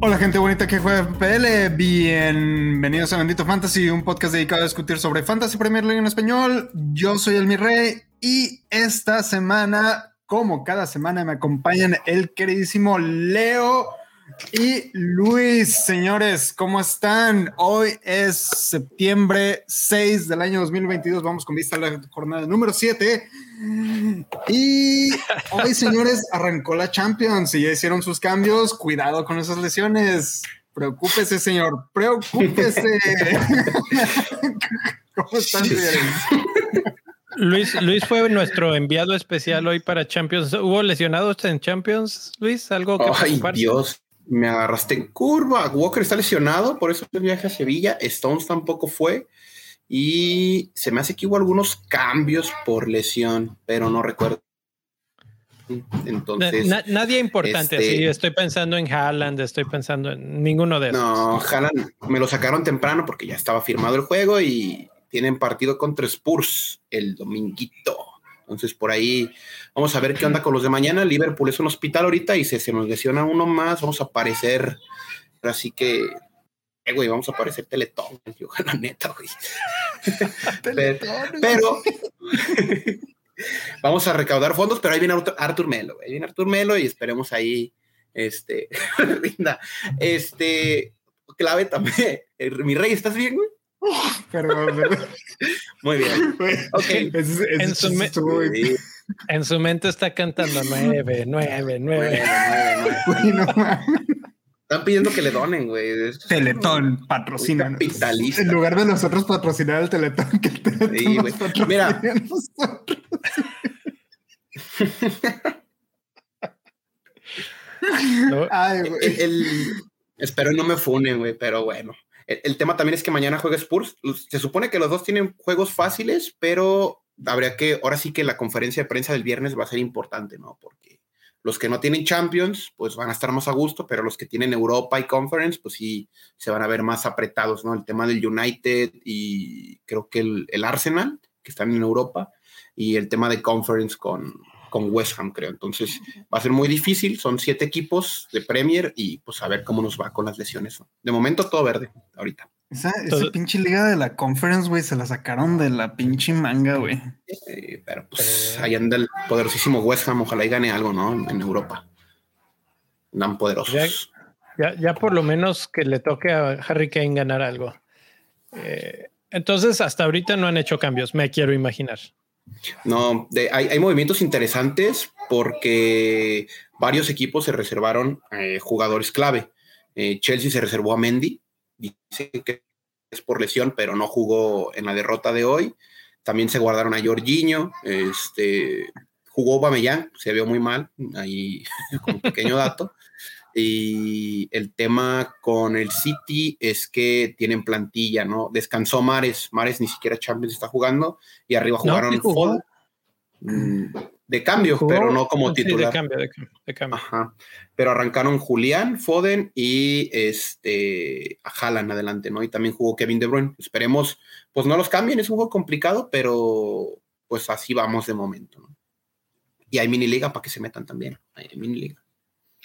Hola gente bonita que juega PL, bienvenidos a Bendito Fantasy, un podcast dedicado a discutir sobre Fantasy Premier League en español. Yo soy el Mi y esta semana, como cada semana, me acompañan el queridísimo Leo y Luis. Señores, ¿cómo están? Hoy es septiembre 6 del año 2022, vamos con vista a la jornada número 7 y hoy, señores, arrancó la Champions y ya hicieron sus cambios. Cuidado con esas lesiones. Preocúpese, señor. Preocúpese. ¿Cómo están? Luis, Luis fue nuestro enviado especial hoy para Champions. ¿Hubo lesionados en Champions, Luis? ¿Algo que Ay, Dios, me agarraste en curva. Walker está lesionado, por eso el viaje a Sevilla. Stones tampoco fue. Y se me hace que hubo algunos cambios por lesión, pero no recuerdo. Entonces. nadie importante. Este, estoy pensando en Haaland, estoy pensando en ninguno de esos. No, Haaland me lo sacaron temprano porque ya estaba firmado el juego y tienen partido contra Spurs el dominguito. Entonces, por ahí vamos a ver qué onda con los de mañana. Liverpool es un hospital ahorita y si se nos lesiona uno más, vamos a aparecer. Así que eh, güey, vamos a aparecer Teletón, yo, la neta, güey. pero, vamos a recaudar fondos, pero ahí viene Artur Melo, ahí viene Artur Melo y esperemos ahí, este, este, clave también. Mi rey, ¿estás bien, güey? Perdón, Muy bien. Ok. en, su en, su mente está cantando nueve, nueve, nueve. Están pidiendo que le donen, güey. Teletón, patrocina. En lugar de nosotros patrocinar el Teletón, que el Teletón sí, Mira. Ay, espero no me funen, güey, pero bueno. El, tema también es que mañana juega Spurs. Se supone que los dos tienen juegos fáciles, pero habría que, ahora sí que la conferencia de prensa del viernes va a ser importante, ¿no? Porque los que no tienen Champions, pues van a estar más a gusto, pero los que tienen Europa y Conference, pues sí se van a ver más apretados, ¿no? El tema del United y creo que el, Arsenal, que están en Europa, y el tema de Conference con, con West Ham, creo. Entonces va a ser muy difícil, son siete equipos de Premier y pues a ver cómo nos va con las lesiones. De momento todo verde, ahorita. Esa, pinche liga de la conference, güey, se la sacaron de la pinche manga, güey. pero pues ahí anda el poderosísimo West Ham, ojalá y gane algo, ¿no? En Europa. Tan poderosos. Ya, ya, por lo menos que le toque a Harry Kane ganar algo. Eh, entonces, hasta ahorita no han hecho cambios, me quiero imaginar. No, hay, movimientos interesantes porque varios equipos se reservaron eh, jugadores clave. Eh, Chelsea se reservó a Mendy, dice que es por lesión, pero no jugó en la derrota de hoy. También se guardaron a Jorginho, este, jugó Bamellán, se vio muy mal, ahí como pequeño dato. Y el tema con el City es que tienen plantilla, ¿no? Descansó Mares, Mares ni siquiera Champions está jugando, y arriba jugaron de cambio, pero no como titular. de cambio, de, cambio. Ajá. Pero arrancaron Julián, Foden y este a Haaland adelante, ¿no? Y también jugó Kevin De Bruyne. Esperemos, pues no los cambien, es un juego complicado, pero pues así vamos de momento, ¿no? Y hay mini liga para que se metan también. Hay mini liga.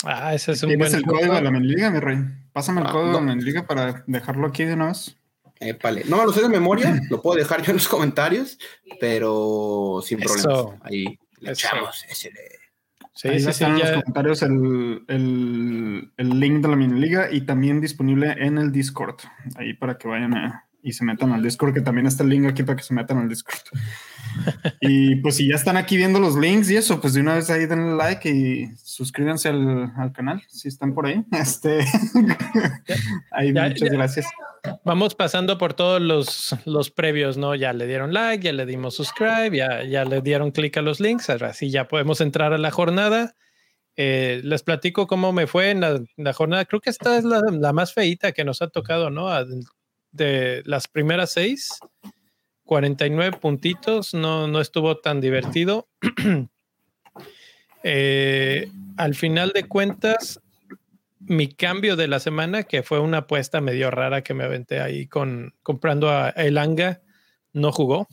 Ah, ese es un ¿Tienes el código de la mini liga, mi rey? Pásame el ah, código de la mini liga para dejarlo aquí de una vez. No lo sé de memoria, lo puedo dejar yo en los comentarios, pero sin problemas. Ahí le echamos ese Sí, Ahí sí, están en los comentarios el, el, el, link de la mini liga y también disponible en el Discord. Ahí para que vayan y se metan al Discord, que también está el link aquí para que se metan al Discord. y pues si ya están aquí viendo los links y eso, pues de una vez ahí denle like y suscríbanse al, al canal si están por ahí. Este, ahí muchas gracias. Vamos pasando por todos los, los previos, ¿no? Ya le dieron like, ya le dimos subscribe, ya, ya le dieron clic a los links, así ya podemos entrar a la jornada. Eh, les platico cómo me fue en la, jornada. Creo que esta es la, la, más feita que nos ha tocado, ¿no? De las primeras seis, 49 puntitos, no, no estuvo tan divertido. Eh, al final de cuentas, mi cambio de la semana, que fue una apuesta medio rara que me aventé ahí con comprando a Elanga, no jugó.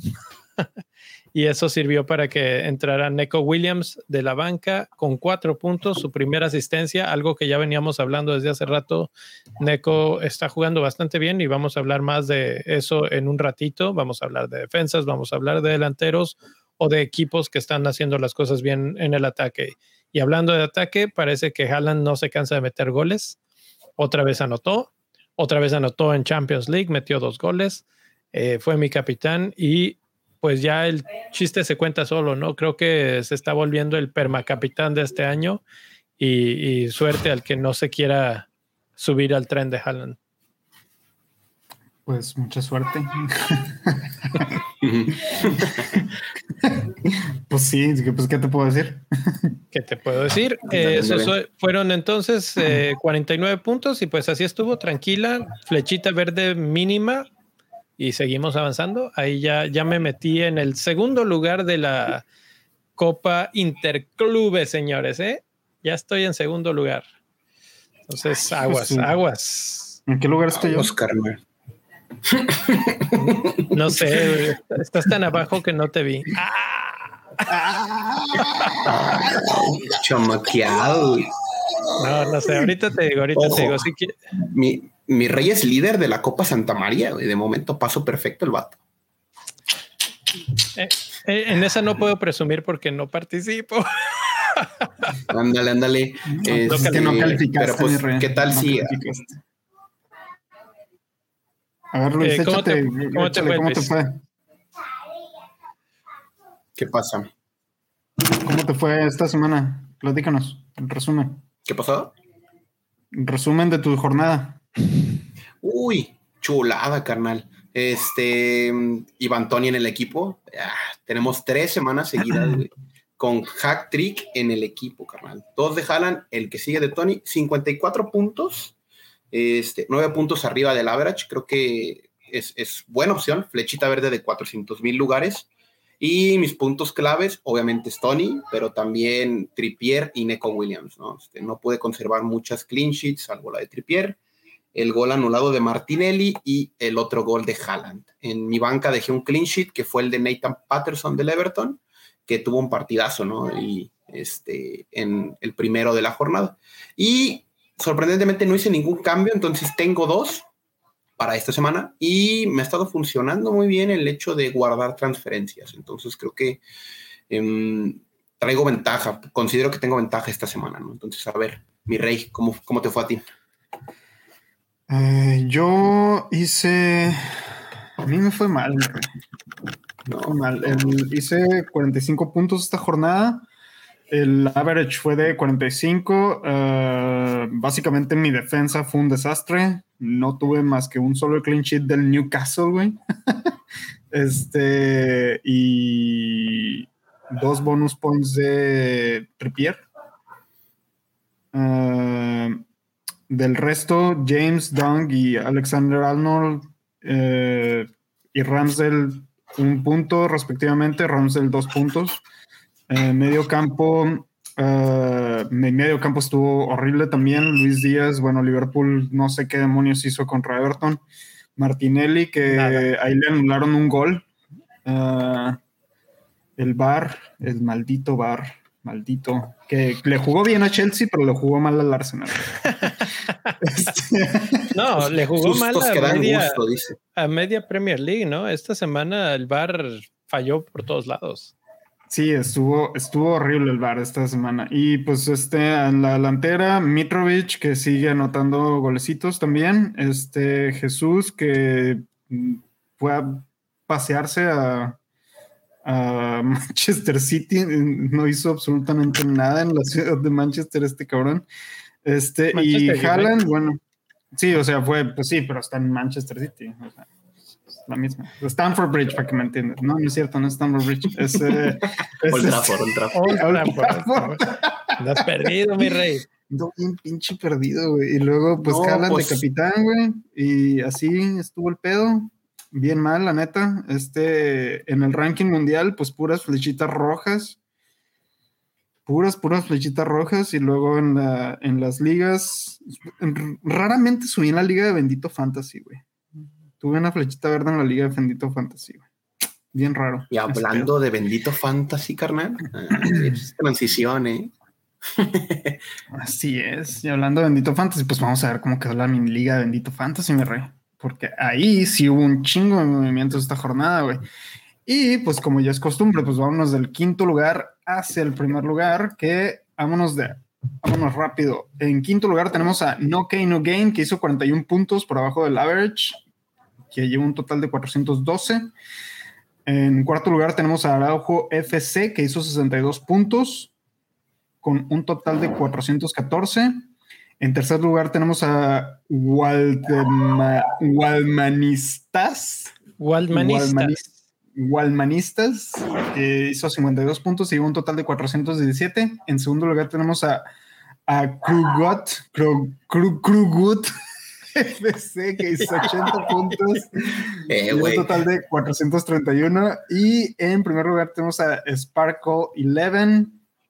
y eso sirvió para que entrara Neko Williams de la banca con cuatro puntos, su primera asistencia, algo que ya veníamos hablando desde hace rato. Neko está jugando bastante bien y vamos a hablar más de eso en un ratito. Vamos a hablar de defensas, vamos a hablar de delanteros o de equipos que están haciendo las cosas bien en el ataque. Y hablando de ataque, parece que Haaland no se cansa de meter goles. Otra vez anotó, otra vez anotó en Champions League, metió dos goles. Eh, fue mi capitán y pues ya el chiste se cuenta solo, ¿no? Creo que se está volviendo el permacapitán de este año y, suerte al que no se quiera subir al tren de Haaland. Pues mucha suerte. pues sí, pues ¿qué te puedo decir? ¿Qué te puedo decir? esos fueron entonces 49 eh, puntos y pues así estuvo, tranquila, flechita verde mínima y seguimos avanzando. Ahí ya, ya me metí en el segundo lugar de la Copa Interclubes, señores. ¿eh? Ya estoy en segundo lugar. Entonces, aguas, aguas. ¿En qué lugar estoy yo? Oscar, No sé, estás tan abajo que no te vi. Chamaqueado. No, no sé, ahorita te digo, ahorita te digo. que... mi, mi rey es líder de la Copa Santa María, y De momento paso perfecto el vato. Eh, eh, en esa no puedo presumir porque no participo. ándale, ándale. Que no este, calificaste, pero pues, ¿qué tal si? A ver, Luis, eh, ¿cómo, te, ¿cómo, te, fue, ¿Qué pasa? ¿Cómo te fue esta semana? Platícanos, en resumen. ¿Qué pasó? resumen de tu jornada. Uy, chulada, carnal. Este, Iván Tony en el equipo. Ah, tenemos tres semanas seguidas, con hack trick en el equipo, carnal. Dos de Haaland, el que sigue de Tony, 54 puntos, este, 9 puntos arriba del average. Creo que es, buena opción. Flechita verde de 400 mil lugares. Y mis puntos claves, obviamente es Tony, pero también Trippier y Neko Williams, ¿no? Este, no puede conservar muchas clean sheets, salvo la de Trippier el gol anulado de Martinelli y el otro gol de Haaland. En mi banca dejé un clean sheet que fue el de Nathan Patterson del Everton, que tuvo un partidazo, ¿no? Y este, en el primero de la jornada. Y sorprendentemente no hice ningún cambio, entonces tengo dos para esta semana y me ha estado funcionando muy bien el hecho de guardar transferencias. Entonces creo que em, traigo ventaja, considero que tengo ventaja esta semana, ¿no? Entonces, a ver, mi rey, ¿cómo, cómo te fue a ti? Eh, yo hice. A mí me fue mal. No, mal. hice 45 puntos esta jornada. El average fue de 45. Eh, básicamente mi defensa fue un desastre. No tuve más que un solo clean sheet del Newcastle, güey. este. Y dos bonus points de Trippier. Uh, del resto, James Dung y Alexander Arnold eh, y Ramsdell un punto respectivamente, Ramsdell dos puntos. Eh, medio campo, eh, medio campo estuvo horrible también. Luis Díaz, bueno, Liverpool no sé qué demonios hizo contra Everton. Martinelli, que ahí le anularon un gol. el bar, el maldito bar maldito, que le jugó bien a Chelsea, pero le jugó mal al Arsenal. Este, no, le jugó mal a media, a media Premier League, ¿no? Esta semana el VAR falló por todos lados. Sí, estuvo, estuvo horrible el VAR esta semana. Y pues este, en la delantera, Mitrovic, que sigue anotando golecitos también. Este, Jesús, que fue a pasearse a, Manchester City, no hizo absolutamente nada en la ciudad de Manchester este cabrón. Este, y Haaland, bueno, sí, o sea, fue, pues sí, pero está en Manchester City, o sea, es la misma. Stanford Bridge, para que me entiendas. No, no es cierto, no es Stanford Bridge. Es, eh, es, Old Trafford, Old Trafford. perdido, mi rey. No, bien pinche perdido, güey. Y luego, pues, Haaland de pues capitán, güey. Y así estuvo el pedo bien mal, la neta. Este, en el ranking mundial, pues puras flechitas rojas. puras, puras flechitas rojas y luego en, la, en las ligas, raramente subí en la liga de Bendito Fantasy, güey. Tuve una flechita verde en la liga de Bendito Fantasy, güey. Bien raro. Y hablando de Bendito Fantasy, carnal, ah, transición, ¿eh? Así es. Y hablando de Bendito Fantasy, pues vamos a ver cómo quedó la mini liga de Bendito Fantasy, mi rey. Porque ahí sí hubo un chingo de movimientos esta jornada, güey. Y pues como ya es costumbre, pues vámonos del quinto lugar hacia el primer lugar, que vámonos de, vámonos rápido. En quinto lugar tenemos a No Kane No Gain, que hizo 41 puntos por abajo del average, que lleva un total de 412. En cuarto lugar tenemos a Araujo FC, que hizo 62 puntos, con un total de 414. En tercer lugar tenemos a Walmanistas. Walmanistas. Walmanistas, que hizo 52 puntos y un total de 417. En segundo lugar tenemos a, a Krugot, Krugut FC, que hizo 80 puntos eh, y un total de 431. Y en primer lugar tenemos a Sparkle 11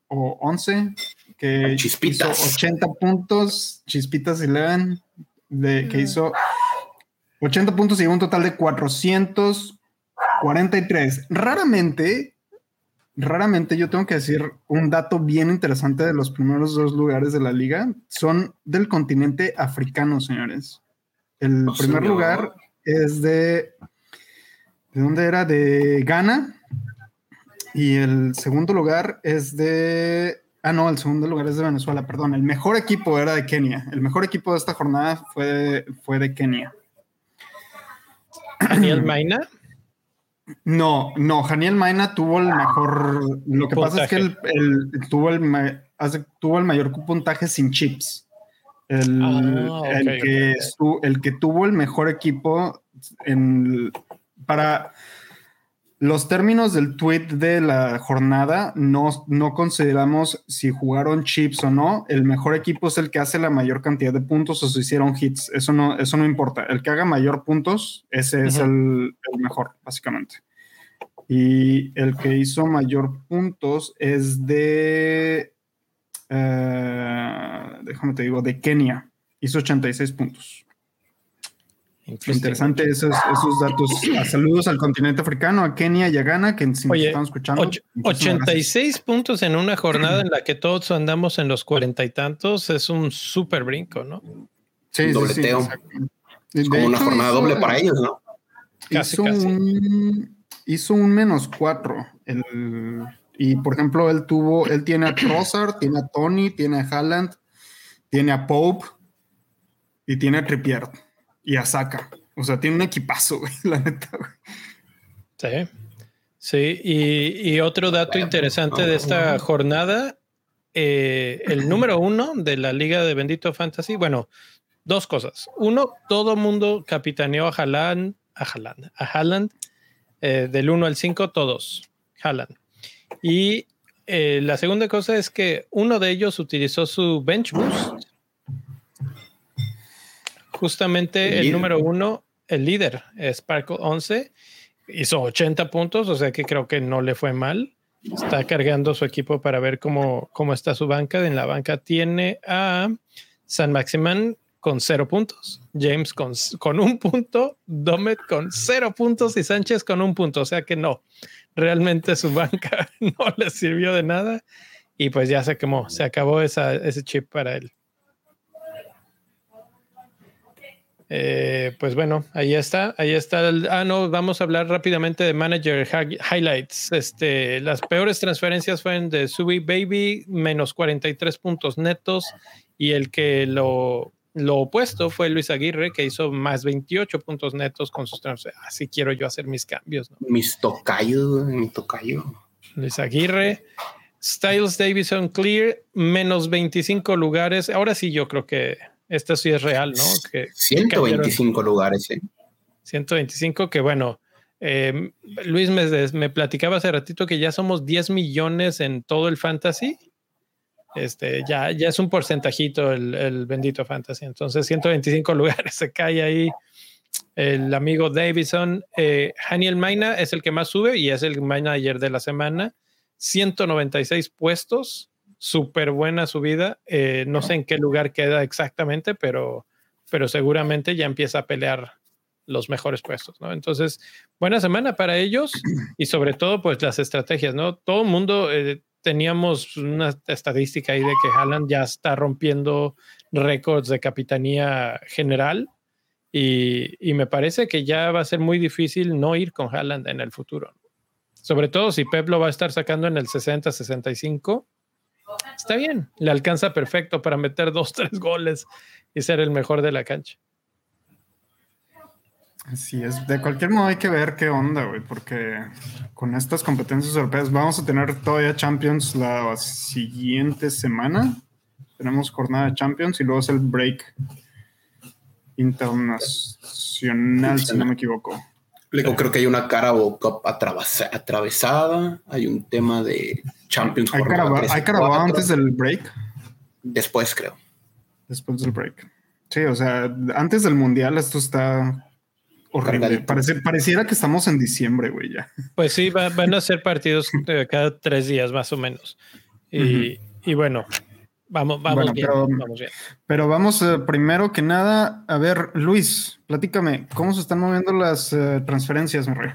o 11, que hizo 80 puntos, Chispitas 11, de, que hizo 80 puntos y un total de 400 43. Raramente, raramente yo tengo que decir un dato bien interesante de los primeros dos lugares de la liga. Son del continente africano, señores. El primer lugar es de... ¿De dónde era? De Ghana. Y el segundo lugar es de... Ah, no, el segundo lugar es de Venezuela, perdón. El mejor equipo era de Kenia. El mejor equipo de esta jornada fue fue de Kenia. Daniel Maina. No, no, Janiel Maina tuvo el mejor. Lo que pasa es que él, tuvo, el, tuvo el mayor puntaje sin chips. El, ah, que, el que tuvo el mejor equipo en, para los términos del tweet de la jornada, no, no consideramos si jugaron chips o no. El mejor equipo es el que hace la mayor cantidad de puntos o si hicieron hits. Eso no, eso no importa. El que haga mayor puntos, ese es el, mejor, básicamente. Y el que hizo mayor puntos es de, eh, déjame te digo, de Kenia. Hizo 86 puntos. Interesante esos, esos datos. saludos al continente africano, a Kenia y a Ghana, que si Oye, están escuchando. 86 puntos en una jornada en la que todos andamos en los cuarenta y tantos es un súper brinco, ¿no? Sí, dobleteo. es como una jornada doble para ellos, ¿no? Casi, hizo, Un, hizo un menos cuatro. y por ejemplo, él tuvo, él tiene a Trossard, tiene a Tony, tiene a Haaland, tiene a Pope y tiene a Trippier y a Saka. O sea, tiene un equipazo, güey, la neta, güey. Sí. Sí, y, otro dato interesante de esta jornada, eh, el número uno de la Liga de Bendito Fantasy, bueno, dos cosas. Uno, todo mundo capitaneó a Haaland, a Haaland, a Haaland, eh, del 1 al 5, todos, Haaland. Y eh, la segunda cosa es que uno de ellos utilizó su bench boost Justamente el, número uno, el líder, Sparkle 11, hizo 80 puntos, o sea que creo que no le fue mal. Está cargando su equipo para ver cómo, cómo está su banca. En la banca tiene a San Maximan con cero puntos, James con, con un punto, Domet con cero puntos y Sánchez con un punto. O sea que no, realmente su banca no le sirvió de nada y pues ya se quemó, se acabó esa, ese chip para él. Eh, pues bueno, ahí está, ahí está. ah, no, vamos a hablar rápidamente de Manager Highlights. Este, las peores transferencias fueron de Subi Baby, menos 43 puntos netos, y el que lo, lo opuesto fue Luis Aguirre, que hizo más 28 puntos netos con sus transferencias. Así quiero yo hacer mis cambios. Mis tocayos, mi tocayo. Luis Aguirre. Styles Davison Clear, menos 25 lugares. Ahora sí, yo creo que esto sí es real, ¿no? Que, 125 lugares, ¿eh? 125, que bueno, eh, Luis me, me, platicaba hace ratito que ya somos 10 millones en todo el fantasy. Este, ya, ya es un porcentajito el, el bendito fantasy. Entonces, 125 lugares se cae ahí. El amigo Davison, eh, Daniel Maina es el que más sube y es el manager de la semana. 196 puestos súper buena subida. Eh, no sé en qué lugar queda exactamente, pero, pero seguramente ya empieza a pelear los mejores puestos, ¿no? Entonces, buena semana para ellos y sobre todo, pues las estrategias, ¿no? Todo el mundo eh, teníamos una estadística ahí de que Haaland ya está rompiendo récords de capitanía general y, y, me parece que ya va a ser muy difícil no ir con Haaland en el futuro. Sobre todo si Pep lo va a estar sacando en el 60-65. Está bien, le alcanza perfecto para meter dos, tres goles y ser el mejor de la cancha. Así es, de cualquier modo hay que ver qué onda, güey, porque con estas competencias europeas vamos a tener todavía Champions la siguiente semana. Tenemos jornada de Champions y luego es el break internacional, si no me equivoco. Creo que hay una cara atravesada, hay un tema de Champions. ¿Hay Carabao antes del break? Después, creo. Después del break. Sí, o sea, antes del Mundial esto está horrible. pareciera que estamos en diciembre, güey, ya. Pues sí, van a ser partidos cada tres días más o menos. Y, y bueno, Vamos, vamos, bien, pero, vamos bien. Pero vamos eh, primero que nada, a ver, Luis, platícame, ¿cómo se están moviendo las uh, transferencias, mi rey?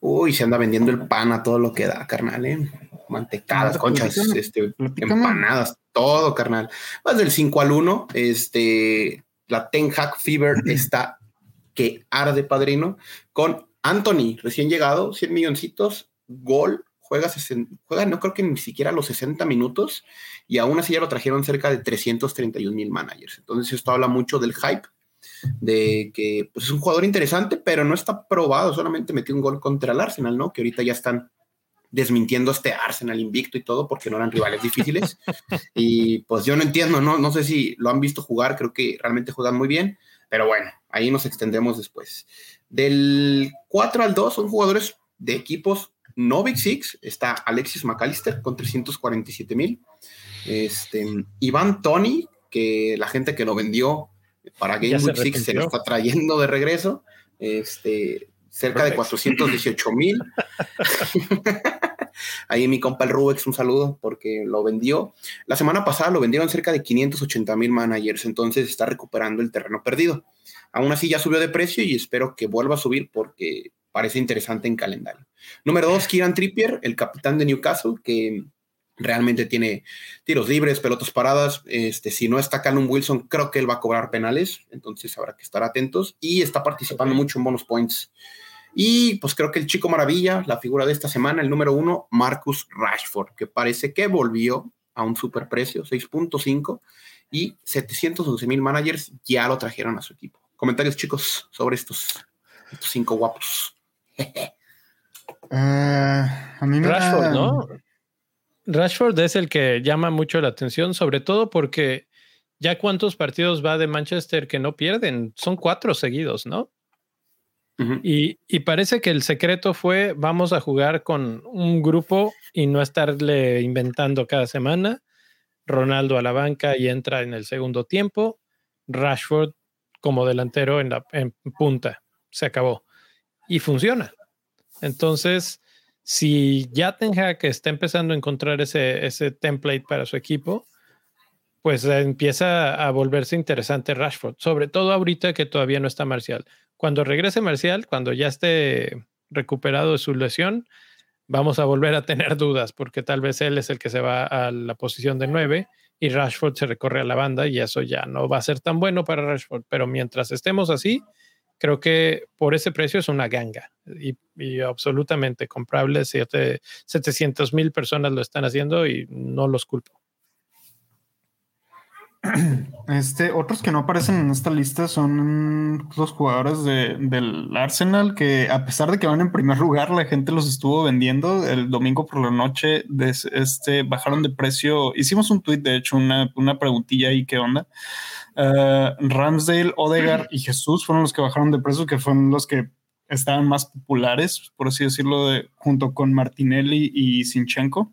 Uy, se anda vendiendo el pan a todo lo que da, carnal, ¿eh? Mantecadas, conchas, este, empanadas, todo, carnal. Más del 5 al 1, este, la Ten Hack Fever está que arde, padrino, con Anthony, recién llegado, 100 milloncitos, gol juega, juega no creo que ni siquiera los 60 minutos y aún así ya lo trajeron cerca de 331 mil managers. Entonces esto habla mucho del hype, de que pues, es un jugador interesante, pero no está probado, solamente metió un gol contra el Arsenal, ¿no? Que ahorita ya están desmintiendo este Arsenal invicto y todo porque no eran rivales difíciles. y pues yo no entiendo, ¿no? No sé si lo han visto jugar, creo que realmente juegan muy bien, pero bueno, ahí nos extendemos después. Del 4 al 2 son jugadores de equipos no Big Six, está Alexis McAllister con 347 mil. Este, Iván Tony, que la gente que lo vendió para Game Week 6 se lo está trayendo de regreso. Este, cerca de 418 mil. Ahí mi compa el Rubex, un saludo porque lo vendió. La semana pasada lo vendieron cerca de 580 mil managers, entonces está recuperando el terreno perdido. Aún así ya subió de precio y espero que vuelva a subir porque parece interesante en calendario. Número dos, Kieran Trippier, el capitán de Newcastle, que realmente tiene tiros libres, pelotas paradas. Este, si no está Callum Wilson, creo que él va a cobrar penales, entonces habrá que estar atentos. Y está participando mucho en bonus points. Y pues creo que el chico maravilla, la figura de esta semana, el número uno, Marcus Rashford, que parece que volvió a un superprecio, 6.5 y 711 mil managers ya lo trajeron a su equipo. Comentarios, chicos, sobre estos, estos cinco guapos. A mí Rashford, ¿no? Rashford es el que llama mucho la atención, sobre todo porque ya cuántos partidos va de Manchester que no pierden, son cuatro seguidos, ¿no? Y, parece que el secreto fue vamos a jugar con un grupo y no estarle inventando cada semana. Ronaldo a la banca y entra en el segundo tiempo. Rashford como delantero en la en punta. Se acabó y funciona. Entonces, si ya tenga que está empezando a encontrar ese, ese template para su equipo, pues empieza a volverse interesante Rashford, sobre todo ahorita que todavía no está Marcial. Cuando regrese Marcial, cuando ya esté recuperado de su lesión, vamos a volver a tener dudas, porque tal vez él es el que se va a la posición de nueve y Rashford se recorre a la banda y eso ya no va a ser tan bueno para Rashford, pero mientras estemos así, creo que por ese precio es una ganga y, absolutamente comprable. 700 mil personas lo están haciendo y no los culpo. Este, otros que no aparecen en esta lista son los jugadores de, del Arsenal que a pesar de que van en primer lugar, la gente los estuvo vendiendo el domingo por la noche. este, bajaron de precio. Hicimos un tweet, de hecho, una, una preguntilla ahí, ¿qué onda? Uh, Ramsdale, Odegar y Jesús fueron los que bajaron de precio, que fueron los que estaban más populares, por así decirlo, junto con Martinelli y Sinchenko.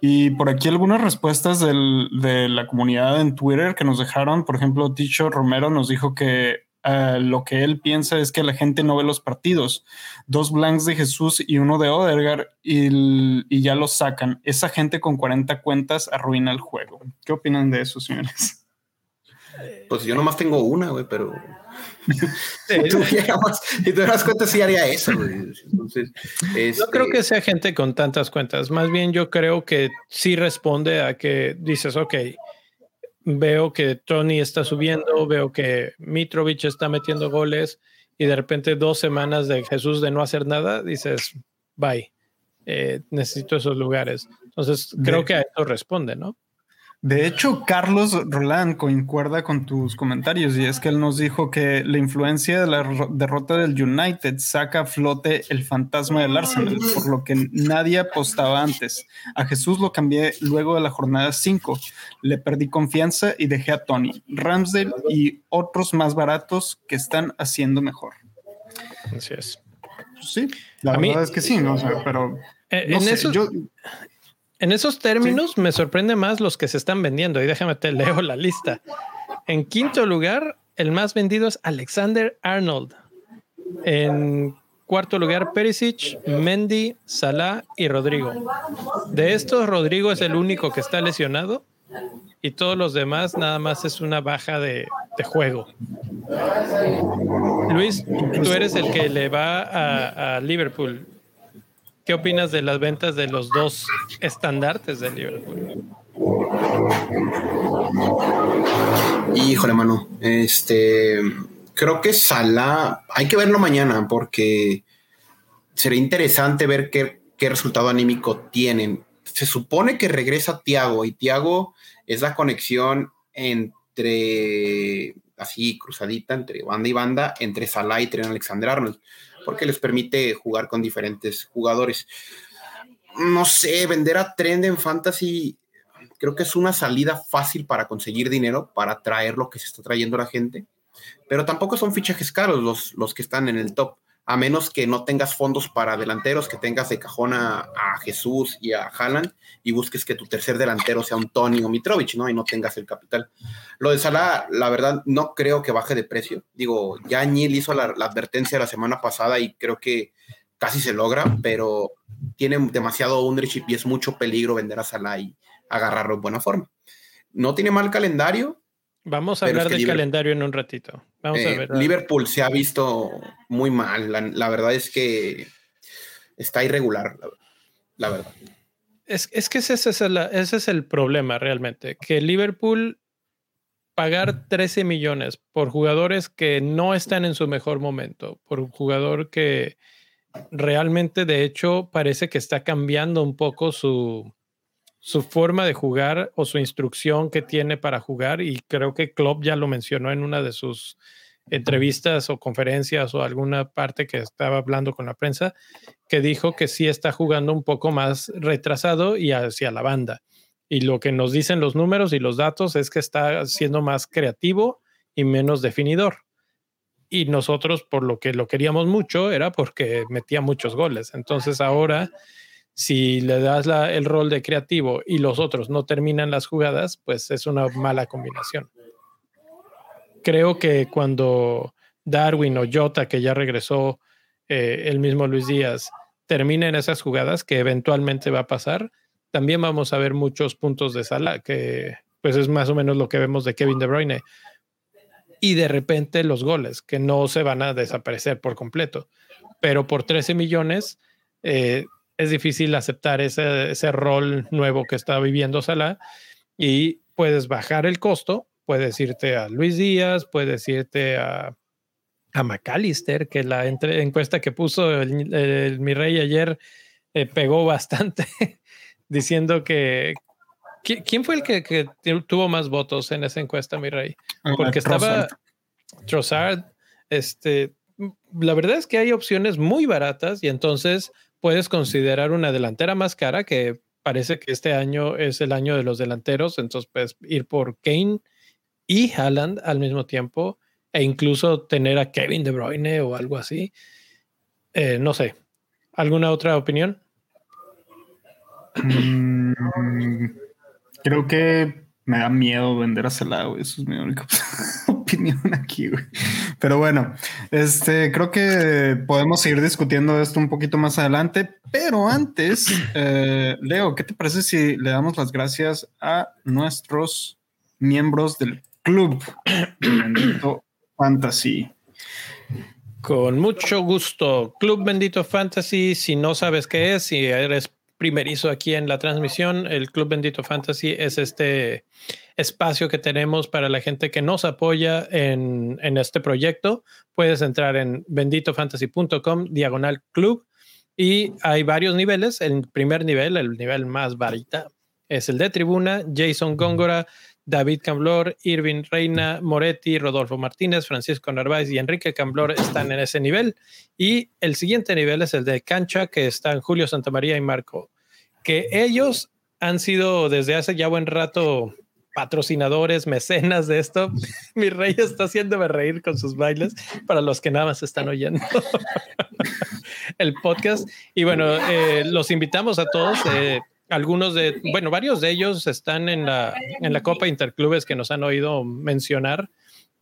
Y por aquí algunas respuestas de la comunidad en Twitter que nos dejaron. Por ejemplo, Ticho Romero nos dijo que uh, lo que él piensa es que la gente no ve los partidos. Dos blanks de Jesús y uno de Odegaard y, y ya los sacan. Esa gente con 40 cuentas arruina el juego. ¿Qué opinan de eso, señores? Pues yo nomás tengo una, güey, pero si tuvieras cuentas, sí haría eso. Entonces, no creo que sea gente con tantas cuentas. Más bien, yo creo que sí responde a que dices, ok, veo que Tony está subiendo, veo que Mitrovic está metiendo goles y de repente dos semanas de Jesús de no hacer nada, dices, bye, eh, necesito esos lugares. Entonces, creo que a eso responde, ¿no? De hecho, Carlos Roland concuerda con tus comentarios y es que él nos dijo que la influencia de la derrota del United saca a flote el fantasma del Arsenal, por lo que nadie apostaba antes. A Jesús lo cambié luego de la jornada 5. Le perdí confianza y dejé a Tony, Ramsdale y otros más baratos que están haciendo mejor. Así es. Sí, la verdad es que sí, ¿no? pero eh, en eso, yo, en esos términos me sorprende más los que se están vendiendo y déjame te leo la lista. En quinto lugar, el más vendido es Alexander Arnold. En cuarto lugar, Perisic, Mendy, Salah y Rodrigo. De estos, Rodrigo es el único que está lesionado y todos los demás nada más es una baja de, juego. Luis, tú eres el que le va a Liverpool. ¿Qué opinas de las ventas de los dos estandartes de Liverpool? Híjole, mano. Este, creo que Salah, hay que verlo mañana porque sería interesante ver qué, qué resultado anímico tienen. Se supone que regresa Tiago y Tiago es la conexión entre, así cruzadita, entre banda y banda, entre Salah y Tren Alexander Arnold porque les permite jugar con diferentes jugadores. No sé, vender a Trend en Fantasy creo que es una salida fácil para conseguir dinero, para traer lo que se está trayendo la gente, pero tampoco son fichajes caros los, los que están en el top a menos que no tengas fondos para delanteros, que tengas de cajón a, Jesús y a Haaland y busques que tu tercer delantero sea un Tony o Mitrovic, ¿no? Y no tengas el capital. Lo de Salah, la verdad, no creo que baje de precio. Digo, ya Neil hizo la, advertencia la semana pasada y creo que casi se logra, pero tiene demasiado ownership y es mucho peligro vender a Salah y agarrarlo en buena forma. No tiene mal calendario, Vamos a hablar del calendario en un ratito. Vamos a eh, ver. Liverpool se ha visto muy mal. La, verdad es que está irregular, la, verdad. Es, que ese es, el, ese es el problema realmente, que Liverpool pagar 13 millones por jugadores que no están en su mejor momento, por un jugador que realmente de hecho parece que está cambiando un poco su, su forma de jugar o su instrucción que tiene para jugar y creo que Klopp ya lo mencionó en una de sus entrevistas o conferencias o alguna parte que estaba hablando con la prensa que dijo que sí está jugando un poco más retrasado y hacia la banda. Y lo que nos dicen los números y los datos es que está siendo más creativo y menos definidor. Y nosotros, por lo que lo queríamos mucho, era porque metía muchos goles. Entonces ahora si le das el rol de creativo y los otros no terminan las jugadas, pues es una mala combinación. Creo que cuando Darwin o Jota, que ya regresó eh, el mismo Luis Díaz, terminen esas jugadas, que eventualmente va a pasar, también vamos a ver muchos puntos de sala, que pues es más o menos lo que vemos de Kevin De Bruyne. Y de repente los goles, que no se van a desaparecer por completo, pero por 13 millones, eh, es difícil aceptar ese, ese rol nuevo que está viviendo Salah y puedes bajar el costo, puedes irte a Luis Díaz, puedes irte a, a McAllister, que la encuesta que puso el, mi rey ayer eh, pegó bastante, diciendo que, ¿Quién fue el que, tuvo más votos en esa encuesta, mi rey? Ah, Porque estaba Trossard. Este, la verdad es que hay opciones muy baratas y entonces puedes considerar una delantera más cara, que parece que este año es el año de los delanteros, entonces puedes ir por Kane y Haaland al mismo tiempo, e incluso tener a Kevin De Bruyne o algo así. Eh, no sé. ¿Alguna otra opinión? Mm, creo que me da miedo vender a Salah, Eso es mi única opinión aquí, güey. Pero bueno, este creo que podemos seguir discutiendo esto un poquito más adelante. Pero antes, eh, Leo, ¿qué te parece si le damos las gracias a nuestros miembros del club Bendito Fantasy? Con mucho gusto. Club Bendito Fantasy, si no sabes qué es, si eres primerizo aquí en la transmisión. El Club Bendito Fantasy es este espacio que tenemos para la gente que nos apoya en, este proyecto. Puedes entrar en benditofantasy.com, diagonal club, y hay varios niveles. El primer nivel, el nivel más varita, es el de tribuna. Jason Góngora, David Camblor, Irving Reina, Moretti, Rodolfo Martínez, Francisco Narváez y Enrique Camblor están en ese nivel. Y el siguiente nivel es el de cancha, que están Julio Santamaría y Marco, que ellos han sido desde hace ya buen rato patrocinadores, mecenas de esto. Mi rey está haciéndome reír con sus bailes para los que nada más están oyendo el podcast. Y bueno, eh, los invitamos a todos. Eh, algunos de, bueno, varios de ellos están en la, en la Copa Interclubes que nos han oído mencionar,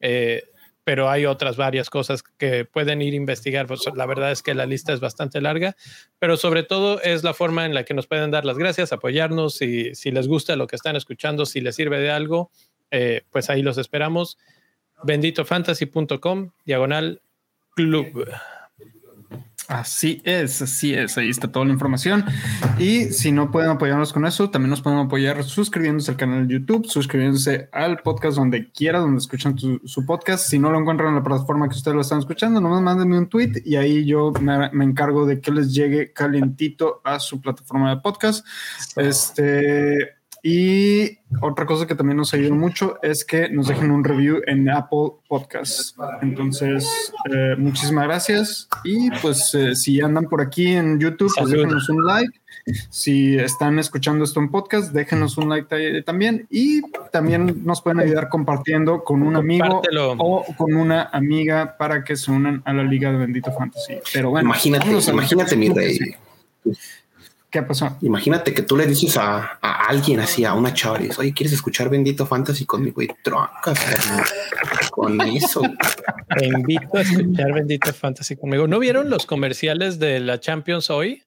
eh, pero hay otras varias cosas que pueden ir a investigar. Pues la verdad es que la lista es bastante larga, pero sobre todo es la forma en la que nos pueden dar las gracias, apoyarnos, y si les gusta lo que están escuchando, si les sirve de algo, eh, pues ahí los esperamos. Benditofantasy.com, diagonal club. Así es, así es, ahí está toda la información. Y si no pueden apoyarnos con eso, también nos pueden apoyar suscribiéndose al canal de YouTube, suscribiéndose al podcast donde quiera, donde escuchan su podcast. Si no lo encuentran en la plataforma que ustedes lo están escuchando, nomás mándenme un tweet y ahí yo me, me encargo de que les llegue calientito a su plataforma de podcast. Este, y otra cosa que también nos ayuda mucho es que nos dejen un review en Apple Podcasts. Entonces, eh, muchísimas gracias. Y pues eh, si andan por aquí en YouTube, pues déjenos un like. Si están escuchando esto en podcast, déjenos un like también. Y también nos pueden ayudar compartiendo con un amigo o con una amiga para que se unan a la Liga de Bendito Fantasy. Pero bueno, imagínate, imagínate mi rey. ¿Qué pasó? Imagínate que tú le dices a, a alguien así, a una chava, dices, oye, ¿quieres escuchar Bendito Fantasy conmigo? Y troncas con eso. Te invito a escuchar Bendito Fantasy conmigo. ¿No vieron los comerciales de la Champions hoy?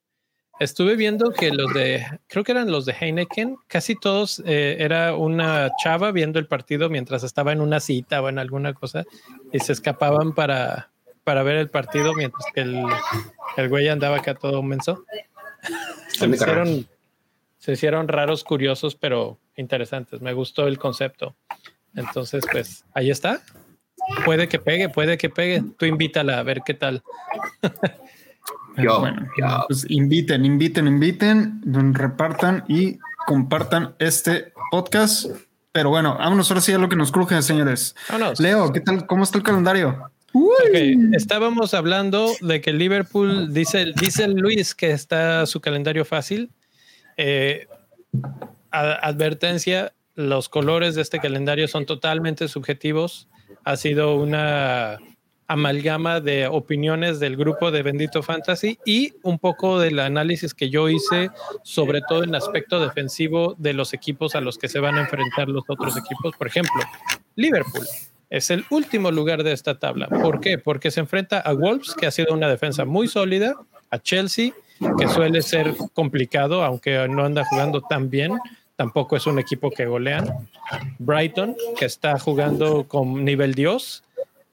Estuve viendo que los de, creo que eran los de Heineken, casi todos eh, era una chava viendo el partido mientras estaba en una cita o en alguna cosa y se escapaban para, para ver el partido mientras que el, el güey andaba acá todo menso se, hicieron, se hicieron raros, curiosos, pero interesantes. Me gustó el concepto. Entonces, pues ahí está. Puede que pegue, puede que pegue. Tú invítala a ver qué tal. bueno, pues inviten, inviten, inviten, repartan y compartan este podcast. Pero bueno, vámonos ahora sí a lo que nos cruje, señores. Leo, ¿qué tal? ¿Cómo está el calendario? Estábamos hablando de que Liverpool, dice, dice Luis que está su calendario fácil. Eh, advertencia, los colores de este calendario son totalmente subjetivos. Ha sido una amalgama de opiniones del grupo de Bendito Fantasy y un poco del análisis que yo hice, sobre todo en el aspecto defensivo de los equipos a los que se van a enfrentar los otros equipos. Por ejemplo, Liverpool es el último lugar de esta tabla. ¿Por qué? Porque se enfrenta a Wolves, que ha sido una defensa muy sólida, a Chelsea, que suele ser complicado, aunque no anda jugando tan bien. Tampoco es un equipo que golean. Brighton, que está jugando con nivel Dios.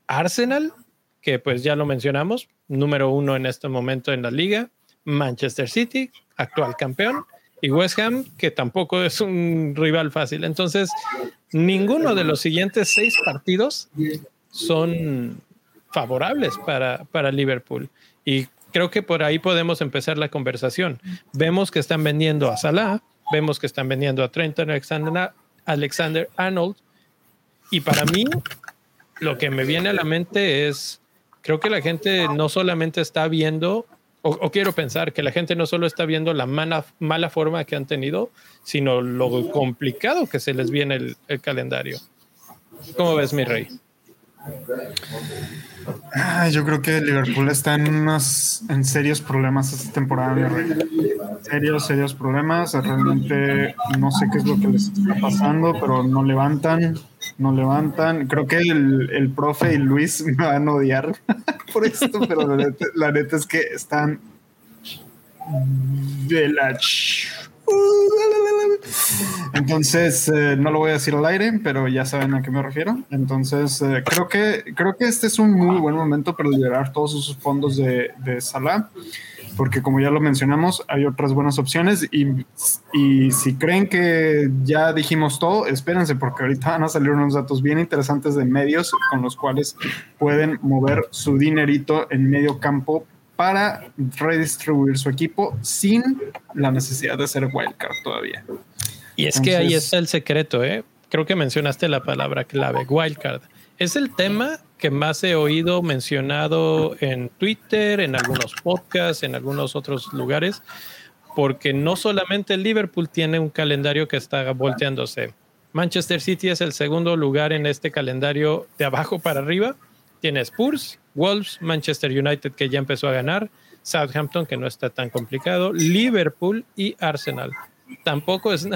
Arsenal, que pues ya lo mencionamos, número uno en este momento en la liga. Manchester City, actual campeón y West Ham, que tampoco es un rival fácil. Entonces, ninguno de los siguientes seis partidos son favorables para, para Liverpool. Y creo que por ahí podemos empezar la conversación. Vemos que están vendiendo a Salah, vemos que están vendiendo a Trent Alexander, Alexander Arnold. Y para mí, lo que me viene a la mente es, creo que la gente no solamente está viendo o, quiero pensar que la gente no solo está viendo la mala, mala forma que han tenido, sino lo complicado que se les viene el, el calendario. ¿Cómo ves, mi rey? Ah, yo creo que Liverpool está en unos en serios problemas esta temporada, mi rey. Serios, serios problemas. Realmente no sé qué es lo que les está pasando, pero no levantan. No levantan. Creo que el, el profe y Luis me van a odiar por esto, pero la neta, es que están de la... Entonces, eh, no lo voy a decir al aire, pero ya saben a qué me refiero. Entonces, eh, creo, que, creo que este es un muy buen momento para liberar todos esos fondos de, de Salah porque como ya lo mencionamos, hay otras buenas opciones y, y, si creen que ya dijimos todo, espérense porque ahorita van a salir unos datos bien interesantes de medios con los cuales pueden mover su dinerito en medio campo para redistribuir su equipo sin la necesidad de ser wildcard todavía. Y es que ahí está el secreto, ¿eh? Creo que mencionaste la palabra clave, wildcard. Es el tema que más he oído mencionado en Twitter, en algunos podcasts, en algunos otros lugares, porque no solamente Liverpool tiene un calendario que está volteándose. Manchester City es el segundo lugar en este calendario de abajo para arriba. Tiene Spurs, Wolves, Manchester United que ya empezó a ganar, Southampton que no está tan complicado, Liverpool y Arsenal tampoco es,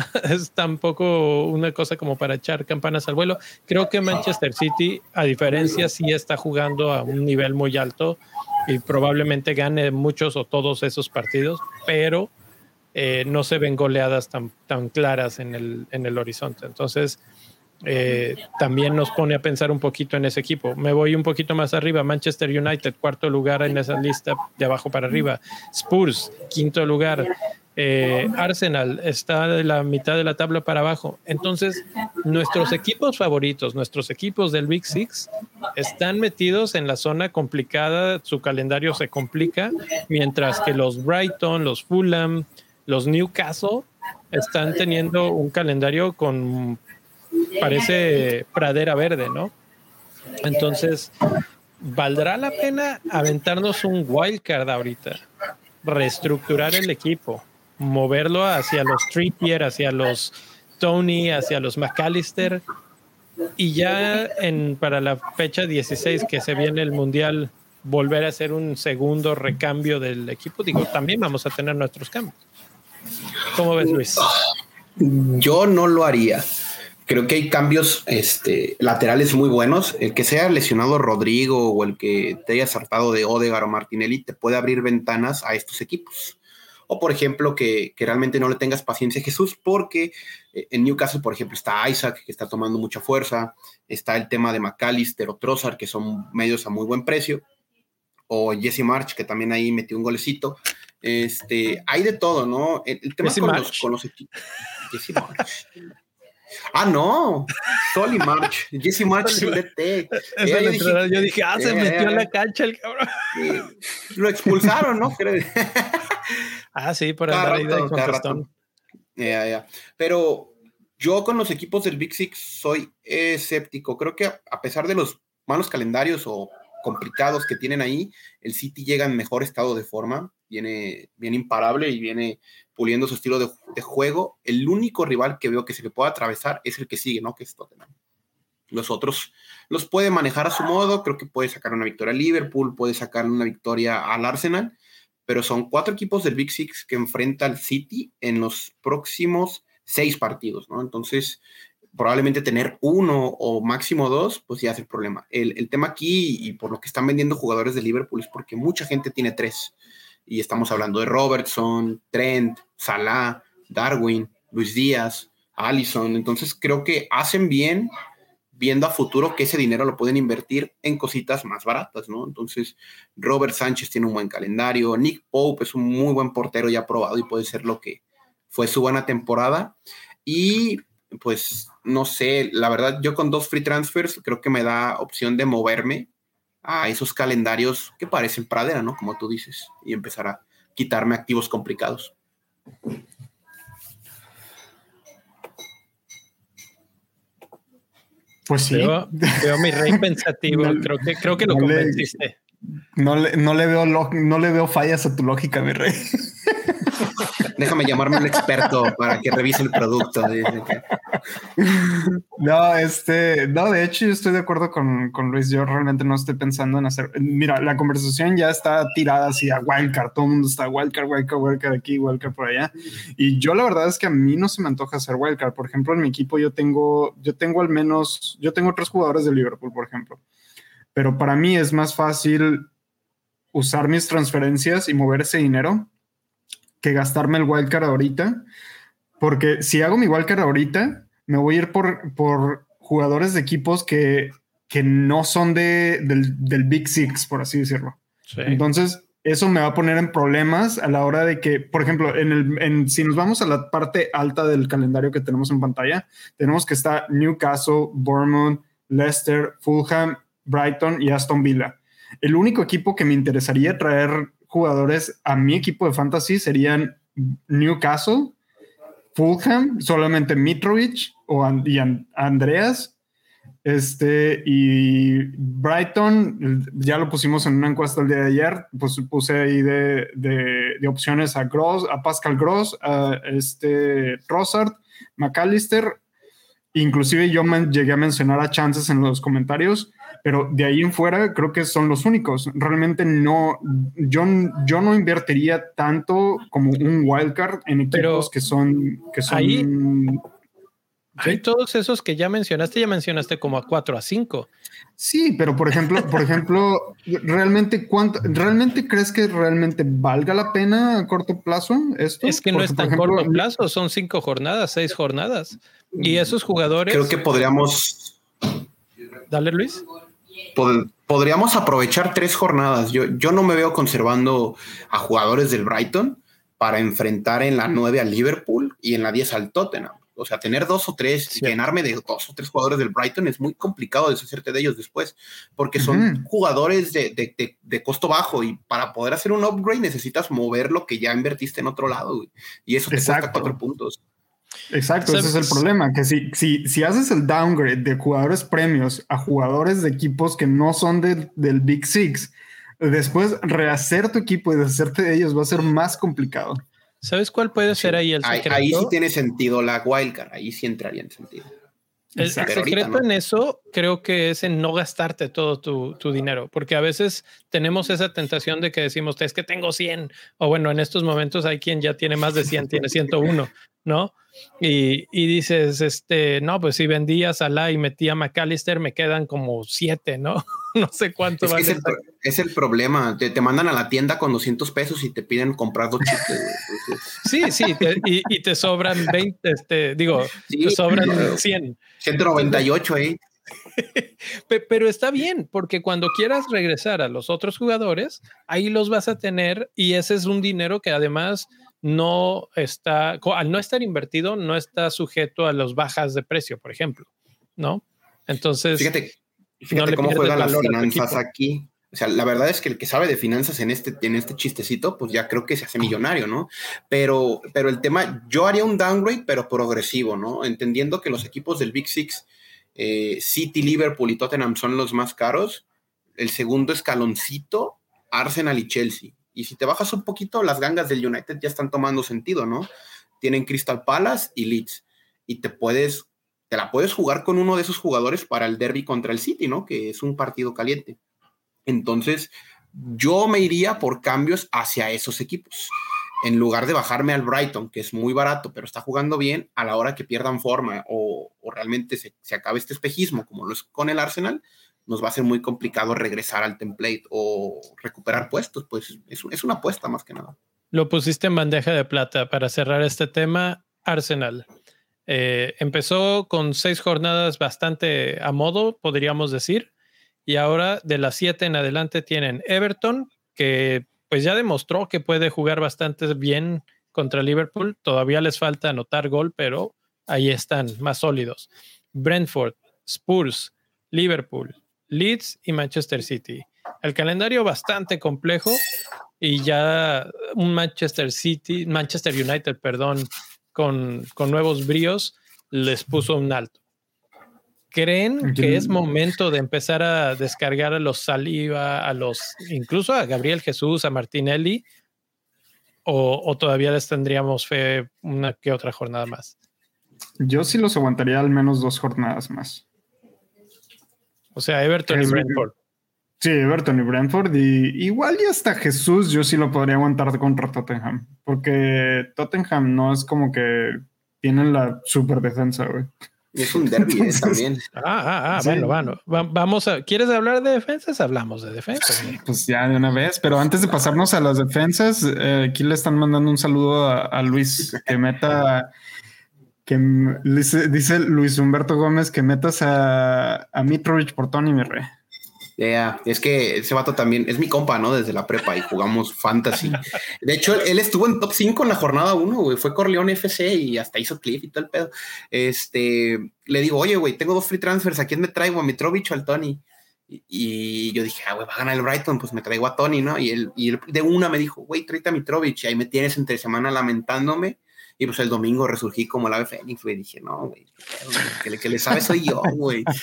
tampoco una cosa como para echar campanas al vuelo. Creo que Manchester City, a diferencia, sí está jugando a un nivel muy alto y probablemente gane muchos o todos esos partidos, pero eh, no se ven goleadas tan, tan claras en el, en el horizonte. Entonces, eh, también nos pone a pensar un poquito en ese equipo. Me voy un poquito más arriba. Manchester United, cuarto lugar en esa lista, de abajo para arriba. Spurs, quinto lugar. Eh, Arsenal está de la mitad de la tabla para abajo. Entonces, nuestros equipos favoritos, nuestros equipos del Big Six, están metidos en la zona complicada, su calendario se complica, mientras que los Brighton, los Fulham, los Newcastle están teniendo un calendario con, parece pradera verde, ¿no? Entonces, ¿valdrá la pena aventarnos un wildcard ahorita? Reestructurar el equipo moverlo hacia los Trippier, hacia los Tony, hacia los McAllister. Y ya en, para la fecha 16 que se viene el Mundial, volver a hacer un segundo recambio del equipo. Digo, también vamos a tener nuestros cambios. ¿Cómo ves, Luis? Yo no lo haría. Creo que hay cambios este, laterales muy buenos. El que sea lesionado Rodrigo o el que te haya saltado de Odegar o Martinelli te puede abrir ventanas a estos equipos. O, por ejemplo, que, realmente no le tengas paciencia a Jesús, porque eh, en Newcastle, por ejemplo, está Isaac, que está tomando mucha fuerza, está el tema de McAllister o Trossard, que son medios a muy buen precio, o Jesse March, que también ahí metió un golecito. Este, hay de todo, ¿no? El, tema con los, con los, Jesse March. Ah, no, Soli March, Jesse March el DT. yo, dije, ah, se metió en la cancha el cabrón. Lo expulsaron, ¿no? Ah, sí, por andar ahí de Pero yo con los equipos del Big Six soy escéptico. Creo que a pesar de los malos calendarios o complicados que tienen ahí, el City llega en mejor estado de forma, viene bien imparable y viene puliendo su estilo de, de, juego. El único rival que veo que se le puede atravesar es el que sigue, ¿no? Que es Tottenham. Los otros los puede manejar a su modo, creo que puede sacar una victoria a Liverpool, puede sacar una victoria al Arsenal, pero son cuatro equipos del Big Six que enfrenta al City en los próximos seis partidos, ¿no? Entonces, probablemente tener uno o máximo dos, pues ya es el problema. El, tema aquí, y por lo que están vendiendo jugadores de Liverpool, es porque mucha gente tiene tres. Y estamos hablando de Robertson, Trent, Salah, Darwin, Luis Díaz, Allison. Entonces, creo que hacen bien viendo a futuro que ese dinero lo pueden invertir en cositas más baratas, ¿no? Entonces, Robert Sánchez tiene un buen calendario, Nick Pope es un muy buen portero ya probado y puede ser lo que fue su buena temporada. Y pues, no sé, la verdad, yo con dos free transfers creo que me da opción de moverme a esos calendarios que parecen pradera, ¿no? Como tú dices, y empezar a quitarme activos complicados. Pues sí. Veo, mi rey pensativo. creo que, creo que lo convenciste. no, le, no, le veo no le veo fallas a tu lógica, mi rey. Déjame llamarme un experto para que revise el producto. no, este, no, de hecho, yo estoy de acuerdo con, con, Luis. Yo realmente no estoy pensando en hacer. Mira, la conversación ya está tirada hacia wildcard. Todo el mundo está wildcard, wildcard, wildcard aquí, wildcard por allá. Y yo, la verdad es que a mí no se me antoja hacer wildcard. Por ejemplo, en mi equipo, yo tengo, yo tengo al menos, yo tengo tres jugadores de Liverpool, por ejemplo. Pero para mí es más fácil usar mis transferencias y mover ese dinero que gastarme el wildcard ahorita. Porque si hago mi wildcard ahorita, me voy a ir por, por jugadores de equipos que, que no son de, del, Big Six, por así decirlo. Entonces, eso me va a poner en problemas a la hora de que, por ejemplo, en el, en, si nos vamos a la parte alta del calendario que tenemos en pantalla, tenemos que está Newcastle, Bournemouth, Leicester, Fulham, Brighton y Aston Villa. El único equipo que me interesaría traer jugadores a mi equipo de fantasy serían Newcastle, Fulham, solamente Mitrovic o y Andreas. Este y Brighton, ya lo pusimos en una encuesta el día de ayer, pues puse ahí de, de, opciones a Gross, a Pascal Gross, a este Trossard, McAllister, inclusive yo llegué a mencionar a Chances en los comentarios pero de ahí en fuera creo que son los únicos. Realmente no, yo, yo no invertiría tanto como un wildcard en equipos que son, que son ahí, hay todos esos que ya mencionaste, ya mencionaste como a 4 a 5. Sí, pero por ejemplo, por ejemplo, realmente cuánto, realmente crees que realmente valga la pena a corto plazo esto? Es que no es tan corto plazo, son cinco jornadas, seis jornadas. Y esos jugadores. Creo que podríamos. Dale, Luis podríamos aprovechar tres jornadas. Yo, yo no me veo conservando a jugadores del Brighton para enfrentar en la 9 al Liverpool y en la 10 al Tottenham. O sea, tener dos o tres, llenarme de dos o tres jugadores del Brighton es muy complicado deshacerte de ellos después, porque son jugadores de, de, de, costo bajo y para poder hacer un upgrade necesitas mover lo que ya invertiste en otro lado. Y eso te cuesta cuatro puntos. Exacto, ese es el problema, que si, si, si haces el downgrade de jugadores premios a jugadores de equipos que no son del Big Six, después rehacer tu equipo y deshacerte de ellos va a ser más complicado. ¿Sabes cuál puede ser ahí el secreto? Ahí, sí tiene sentido la wildcard, ahí sí entraría en sentido. El, secreto en eso creo que es en no gastarte todo tu, tu, dinero, porque a veces tenemos esa tentación de que decimos, es que tengo 100, o bueno, en estos momentos hay quien ya tiene más de 100, tiene 101, ¿no? Y, y, dices, este, no, pues si vendía a Salah y metía a McAllister, me quedan como siete, ¿no? no sé cuánto es, vale es, el, problema. Te, te, mandan a la tienda con 200 pesos y te piden comprar dos chicles. sí, sí, y, y, te sobran 20, este, digo, te sobran 100. 198 ahí. Pero está bien, porque cuando quieras regresar a los otros jugadores, ahí los vas a tener y ese es un dinero que además no está, al no estar invertido, no está sujeto a las bajas de precio, por ejemplo, ¿no? Entonces, fíjate, fíjate cómo juegan las finanzas aquí. O sea, la verdad es que el que sabe de finanzas en este, en este chistecito, pues ya creo que se hace millonario, ¿no? Pero, pero el tema, yo haría un downgrade, pero progresivo, ¿no? Entendiendo que los equipos del Big Six, eh, City, Liverpool y Tottenham son los más caros. El segundo escaloncito, Arsenal y Chelsea. Y si te bajas un poquito, las gangas del United ya están tomando sentido, ¿no? Tienen Crystal Palace y Leeds. Y te puedes, te la puedes jugar con uno de esos jugadores para el derby contra el City, ¿no? Que es un partido caliente. Entonces, yo me iría por cambios hacia esos equipos. En lugar de bajarme al Brighton, que es muy barato, pero está jugando bien, a la hora que pierdan forma o, realmente se, se acabe este espejismo, como lo es con el Arsenal, nos va a ser muy complicado regresar al template o recuperar puestos, pues es, una apuesta más que nada. Lo pusiste en bandeja de plata para cerrar este tema. Arsenal eh, empezó con seis jornadas bastante a modo, podríamos decir, y ahora de las siete en adelante tienen Everton, que pues ya demostró que puede jugar bastante bien contra Liverpool. Todavía les falta anotar gol, pero ahí están, más sólidos. Brentford, Spurs, Liverpool, Leeds y Manchester City. El calendario bastante complejo y ya un Manchester City, Manchester United, perdón, con, con nuevos bríos, les puso un alto. ¿Creen que es momento de empezar a descargar a los Saliva, a los, incluso a Gabriel Jesús, a Martinelli? ¿O, o todavía les tendríamos fe una que otra jornada más? Yo sí los aguantaría al menos dos jornadas más. O sea, Everton y Brentford. Sí, Everton y Brentford. Y igual y hasta Jesús yo sí lo podría aguantar contra Tottenham. Porque Tottenham no es como que tienen la super defensa, güey. Es un derby eh, también. Ah, ah, ah, bueno, bueno. vamos a. ¿Quieres hablar de defensas? Hablamos de defensas. Pues ya de una vez, pero antes de pasarnos a las defensas, eh, aquí le están mandando un saludo a, Luis que meta. Que dice, Luis Humberto Gómez que metas a, a Mitrovic por Tony, mi rey. Ya, es que ese vato también es mi compa, ¿no? Desde la prepa y jugamos fantasy. De hecho, él estuvo en top 5 en la jornada 1, güey. Fue Corleón FC y hasta hizo clip y todo el pedo. Este, le digo, oye, güey, tengo dos free transfers. ¿A quién me traigo? ¿A Mitrovich o al Tony? Y, yo dije, ah, güey, va a ganar el Brighton, pues me traigo a Tony, ¿no? Y él, y de una me dijo, güey, tráete a Mitrovich. Y ahí me tienes entre semana lamentándome. Y pues el domingo resurgí como el ave fénix, güey. Dije, no, güey, que, que, le sabe soy yo, güey.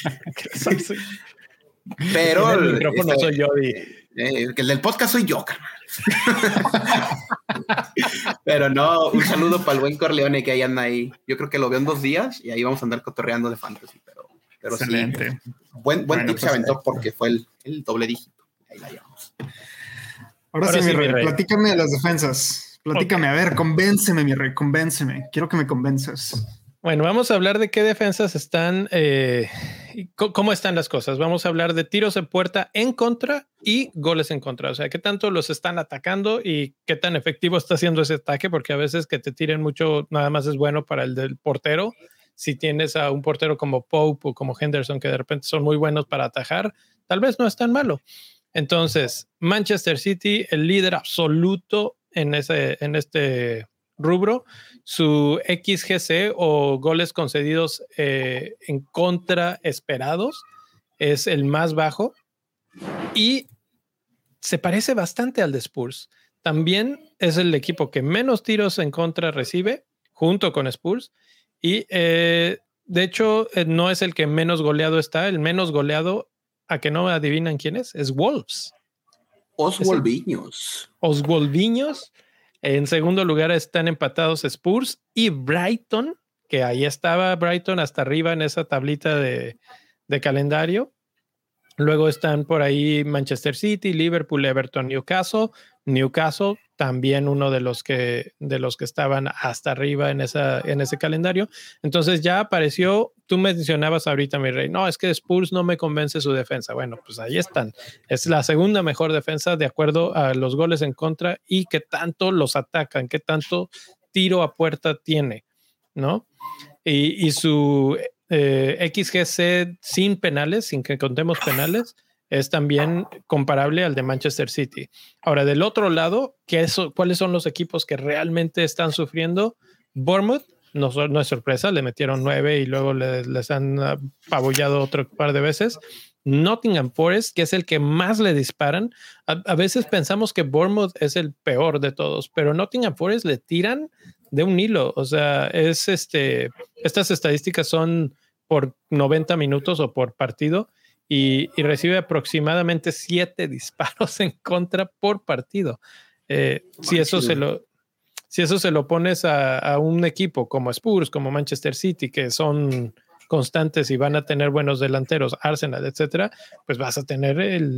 Pero. El micrófono soy yo. Eh, que el del podcast soy yo, carnal. Pero no, un saludo para el buen Corleone que ahí anda ahí. Yo creo que lo veo en dos días y ahí vamos a andar cotorreando de fantasy. Pero, pero Excelente. sí, buen, buen tip se pues, aventó porque fue el, el, doble dígito. Ahí la llevamos. Ahora, sí, mi rey, platícame de las defensas. Platícame, a ver, convénceme, mi rey, convénceme. Quiero que me convenzas. Bueno, vamos a hablar de qué defensas están, eh, cómo están las cosas. Vamos a hablar de tiros en puerta en contra y goles en contra. O sea, qué tanto los están atacando y qué tan efectivo está haciendo ese ataque, porque a veces que te tiren mucho nada más es bueno para el del portero. Si tienes a un portero como Pope o como Henderson que de repente son muy buenos para atajar, tal vez no es tan malo. Entonces, Manchester City, el líder absoluto en, ese, en este rubro, su XGC o goles concedidos eh, en contra esperados es el más bajo y se parece bastante al de Spurs. También es el equipo que menos tiros en contra recibe junto con Spurs y eh, de hecho eh, no es el que menos goleado está, el menos goleado, a que no adivinan quién es, es Wolves. Oswaldiños. Oswaldiños en segundo lugar están empatados Spurs y Brighton, que ahí estaba Brighton hasta arriba en esa tablita de, calendario. Luego están por ahí Manchester City, Liverpool, Everton, Newcastle. Newcastle también uno de los que, de los que estaban hasta arriba en, esa, en ese calendario. Entonces ya apareció, tú mencionabas ahorita, mi rey, no, es que Spurs no me convence su defensa. Bueno, pues ahí están. Es la segunda mejor defensa de acuerdo a los goles en contra y qué tanto los atacan, qué tanto tiro a puerta tiene, ¿no? Y, su eh, XGC sin penales, sin que contemos penales es también comparable al de Manchester City. Ahora, del otro lado, ¿qué ¿cuáles son los equipos que realmente están sufriendo? Bournemouth, no, es sorpresa, le metieron nueve y luego les han apabullado otro par de veces. Nottingham Forest, que es el que más le disparan. A, veces pensamos que Bournemouth es el peor de todos, pero Nottingham Forest le tiran de un hilo. O sea, es este, estas estadísticas son por 90 minutos o por partido y, recibe aproximadamente siete disparos en contra por partido. Eh, si, eso se lo, si eso se lo pones a, un equipo como Spurs, como Manchester City, que son constantes y van a tener buenos delanteros, Arsenal, etcétera, pues vas a tener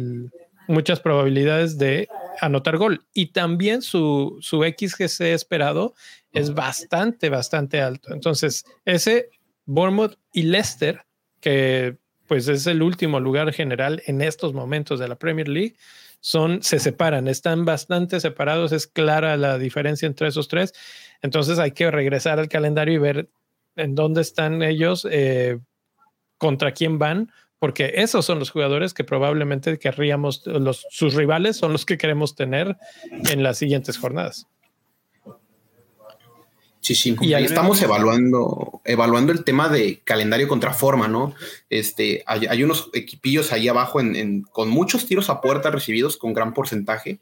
muchas probabilidades de anotar gol. Y también su, su XGC esperado es bastante, bastante alto. Entonces, ese Bournemouth y Leicester, que pues es el último lugar general en estos momentos de la Premier League. Son, se separan, están bastante separados, es clara la diferencia entre esos tres. Entonces hay que regresar al calendario y ver en dónde están ellos, eh, contra quién van, porque esos son los jugadores que probablemente querríamos, los, sus rivales son los que queremos tener en las siguientes jornadas. Sí, sí. Y ahí estamos evaluando, evaluando el tema de calendario contra forma, ¿no? Este, hay, unos equipillos ahí abajo en, con muchos tiros a puerta recibidos con gran porcentaje,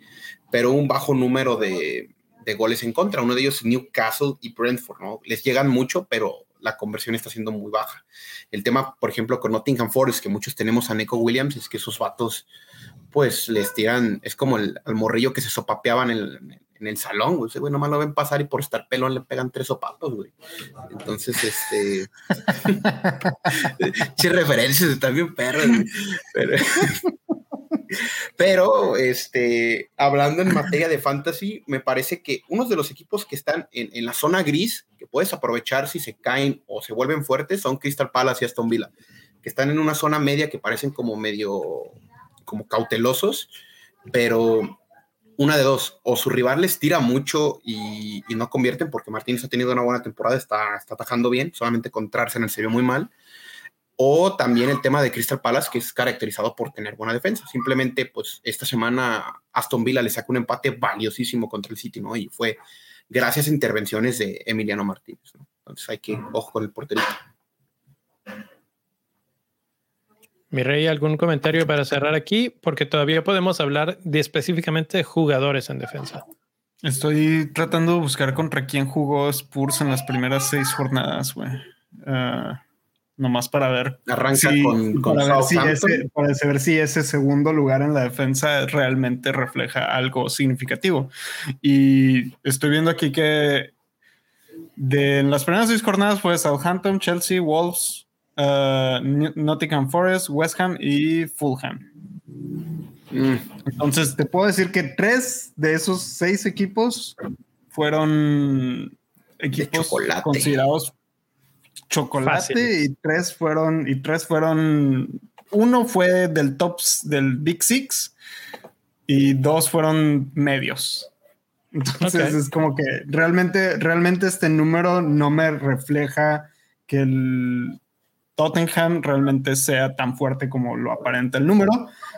pero un bajo número de, goles en contra. Uno de ellos es Newcastle y Brentford, ¿no? Les llegan mucho, pero la conversión está siendo muy baja. El tema, por ejemplo, con Nottingham Forest, que muchos tenemos a Neko Williams, es que esos vatos, pues les tiran, es como el, morrillo que se sopapeaban en, en el salón, güey. Ese güey nomás lo ven pasar y por estar pelón le pegan tres sopapos, güey. Entonces, este. sí, referencias, están bien perros, Pero, pero, este, hablando en materia de fantasy, me parece que uno de los equipos que están en, en la zona gris, que puedes aprovechar si se caen o se vuelven fuertes, son Crystal Palace y Aston Villa, que están en una zona media que parecen como medio, como cautelosos, pero una de dos, o su rival les tira mucho y, no convierten porque Martínez ha tenido una buena temporada, está, está atajando bien, solamente contra en el se muy mal, o también el tema de Crystal Palace, que es caracterizado por tener buena defensa. Simplemente, pues esta semana Aston Villa le sacó un empate valiosísimo contra el City, ¿no? Y fue gracias a intervenciones de Emiliano Martínez, ¿no? Entonces hay que, ojo con el porterito. Mi rey, ¿algún comentario para cerrar aquí? Porque todavía podemos hablar de específicamente de jugadores en defensa. Estoy tratando de buscar contra quién jugó Spurs en las primeras seis jornadas, güey. Ah, nomás para ver. Arranca con, para, ver si ese, para saber si ese segundo lugar en la defensa realmente refleja algo significativo. Y estoy viendo aquí que de las primeras seis jornadas fue Southampton, Chelsea, Wolves, uh, Nottingham Forest, West Ham y Fulham. Mm. Entonces, te puedo decir que tres de esos seis equipos fueron equipos considerados chocolate y tres fueron y tres fueron uno fue del tops del Big Six y dos fueron medios. Entonces es como que realmente, realmente este número no me refleja que el Tottenham realmente sea tan fuerte como lo aparenta el número,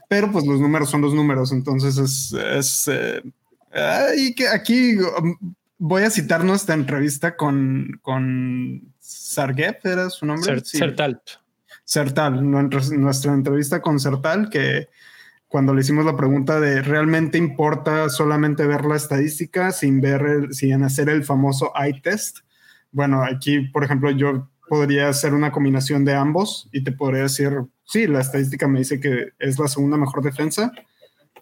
pero pues los números son los números, entonces es, es eh, que aquí um, voy a citar nuestra entrevista con, con Sargep, ¿era su nombre? Sertal. Sertal, nuestra entrevista con Sertal, que cuando le hicimos la pregunta de realmente importa solamente ver la estadística sin ver, sin hacer el famoso eye test. Bueno, aquí, por ejemplo, yo podría ser una combinación de ambos y te podría decir, sí, la estadística me dice que es la segunda mejor defensa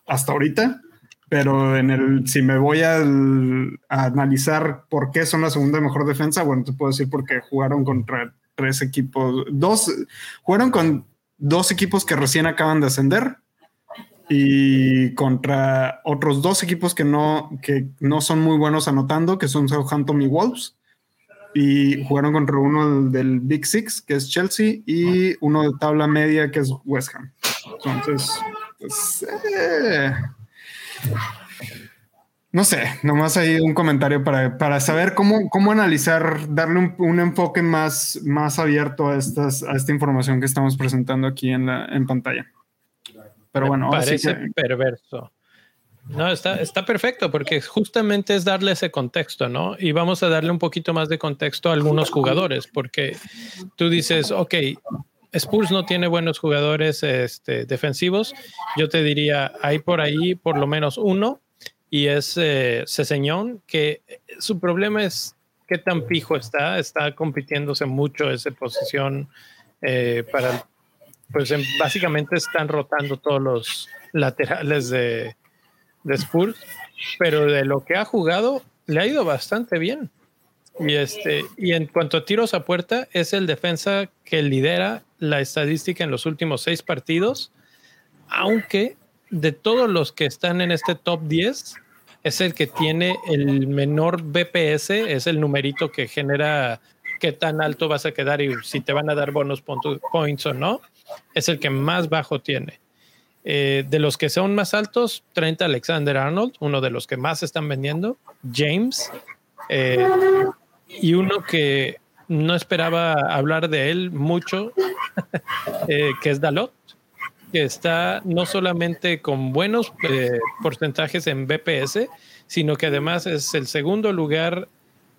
hasta ahorita, pero en el, si me voy a, analizar por qué son la segunda mejor defensa, bueno, te puedo decir porque jugaron contra tres equipos, dos, jugaron con dos equipos que recién acaban de ascender y contra otros dos equipos que no, que no son muy buenos anotando, que son Southampton y Wolves y jugaron contra uno del Big Six, que es Chelsea, y uno de tabla media, que es West Ham. Entonces, pues, eh, no sé, nomás hay un comentario para, saber cómo, cómo analizar, darle un, enfoque más, más abierto a, estas, a esta información que estamos presentando aquí en, la, en pantalla. Pero bueno, parece perverso. No, está, está perfecto porque justamente es darle ese contexto, ¿no? Y vamos a darle un poquito más de contexto a algunos jugadores, porque tú dices, ok, Spurs no tiene buenos jugadores este, defensivos. Yo te diría, hay por ahí por lo menos uno, y es eh, Ceseñón, que su problema es qué tan fijo está. Está compitiéndose mucho esa posición eh, para, pues básicamente están rotando todos los laterales de de Spurs, pero de lo que ha jugado le ha ido bastante bien. Y, este, y en cuanto a tiros a puerta, es el defensa que lidera la estadística en los últimos seis partidos, aunque de todos los que están en este top 10, es el que tiene el menor BPS, es el numerito que genera qué tan alto vas a quedar y si te van a dar bonus points o no, es el que más bajo tiene. Eh, de los que son más altos, 30 Alexander Arnold, uno de los que más están vendiendo, James, eh, y uno que no esperaba hablar de él mucho, eh, que es Dalot, que está no solamente con buenos porcentajes en BPS, sino que además es el segundo lugar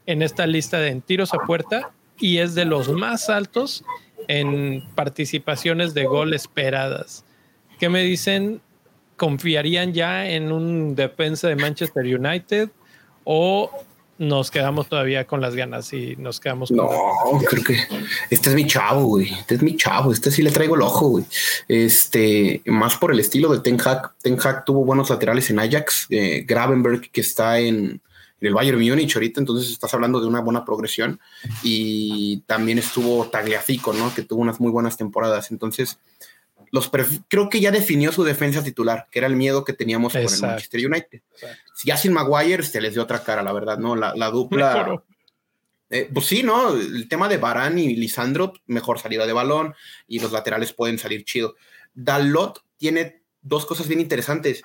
en esta lista de tiros a puerta y es de los más altos en participaciones de gol esperadas. ¿Qué me dicen? ¿Confiarían ya en un defensa de Manchester United? ¿O nos quedamos todavía con las ganas y nos quedamos No, creo que este es mi chavo, güey. Este es mi chavo. Este sí le traigo el ojo, güey. Este, más por el estilo de Ten Hag. Ten Hag tuvo buenos laterales en Ajax. Eh, Gravenberg, que está en, el Bayern Múnich ahorita, entonces estás hablando de una buena progresión. Y también estuvo Tagliafico, ¿no? Que tuvo unas muy buenas temporadas. Entonces, los creo que ya definió su defensa titular, que era el miedo que teníamos con el Manchester United. Si ya sin Maguire, se les dio otra cara, la verdad, ¿no? La, dupla. Eh, pues sí, ¿no? El tema de Barán y Lisandro, mejor salida de balón y los laterales pueden salir chido. Dalot tiene dos cosas bien interesantes.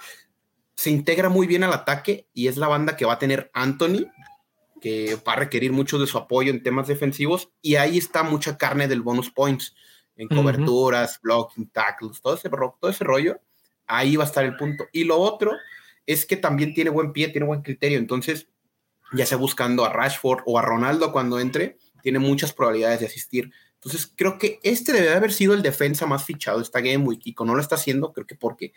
Se integra muy bien al ataque y es la banda que va a tener Anthony, que va a requerir mucho de su apoyo en temas defensivos y ahí está mucha carne del bonus points en coberturas, blocking, tackles, todo ese, todo ese rollo, ahí va a estar el punto. Y lo otro es que también tiene buen pie, tiene buen criterio, entonces, ya sea buscando a Rashford o a Ronaldo cuando entre, tiene muchas probabilidades de asistir. Entonces, creo que este debe haber sido el defensa más fichado de esta Game Week y no lo está haciendo, creo que porque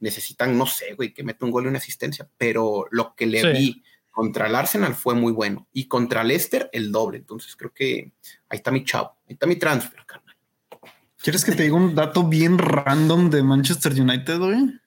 necesitan, no sé, güey, que meta un gol y una asistencia, pero lo que le vi contra el Arsenal fue muy bueno y contra el Leicester el doble. Entonces, creo que ahí está mi chavo, ahí está mi transfer, carnal. ¿Quieres que te diga un dato bien random de Manchester United, güey?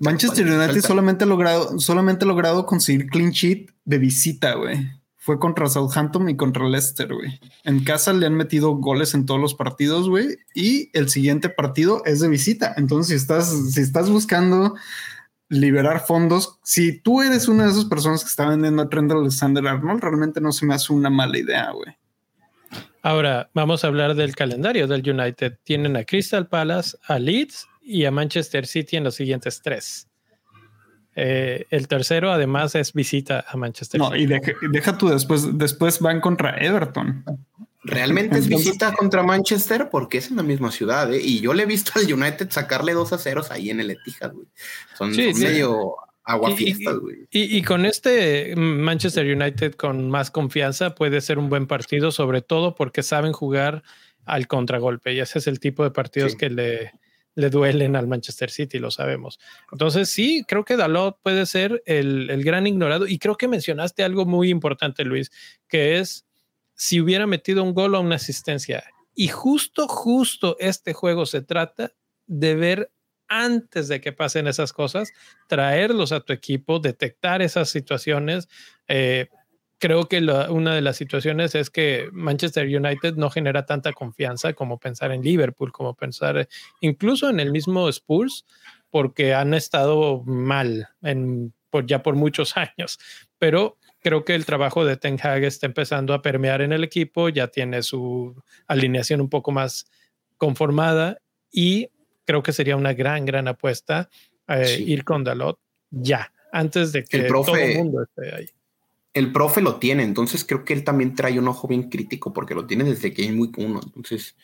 Manchester United solamente ha logrado, solamente ha logrado conseguir clean sheet de visita, güey. Fue contra Southampton y contra Leicester, güey. En casa le han metido goles en todos los partidos, güey. Y el siguiente partido es de visita. Entonces, si estás, si estás buscando liberar fondos, si tú eres una de esas personas que está vendiendo a Trent Alexander Arnold, realmente no se me hace una mala idea, güey. Ahora vamos a hablar del calendario del United. Tienen a Crystal Palace, a Leeds y a Manchester City en los siguientes tres. Eh, el tercero, además, es visita a Manchester no, y deja, tú después, después van contra Everton. ¿Realmente es visita contra Manchester? Porque es en la misma ciudad, ¿eh? Y yo le he visto al United sacarle dos a ceros ahí en el Etihad, güey. Son, medio agua y, con este Manchester United con más confianza puede ser un buen partido, sobre todo porque saben jugar al contragolpe y ese es el tipo de partidos que le, le duelen al Manchester City, lo sabemos. Entonces sí, creo que Dalot puede ser el, el gran ignorado y creo que mencionaste algo muy importante, Luis, que es si hubiera metido un gol o una asistencia. Y justo, justo este juego se trata de ver antes de que pasen esas cosas, traerlos a tu equipo, detectar esas situaciones. Eh, creo que una de las situaciones es que Manchester United no genera tanta confianza como pensar en Liverpool, como pensar incluso en el mismo Spurs, porque han estado mal ya por muchos años. Pero creo que el trabajo de Ten Hag está empezando a permear en el equipo, ya tiene su alineación un poco más conformada y creo que sería una gran, gran apuesta eh, ir con Dalot ya, antes de que el profe, todo el mundo esté ahí. El profe lo tiene, entonces creo que él también trae un ojo bien crítico porque lo tiene desde Game Week 1. Entonces,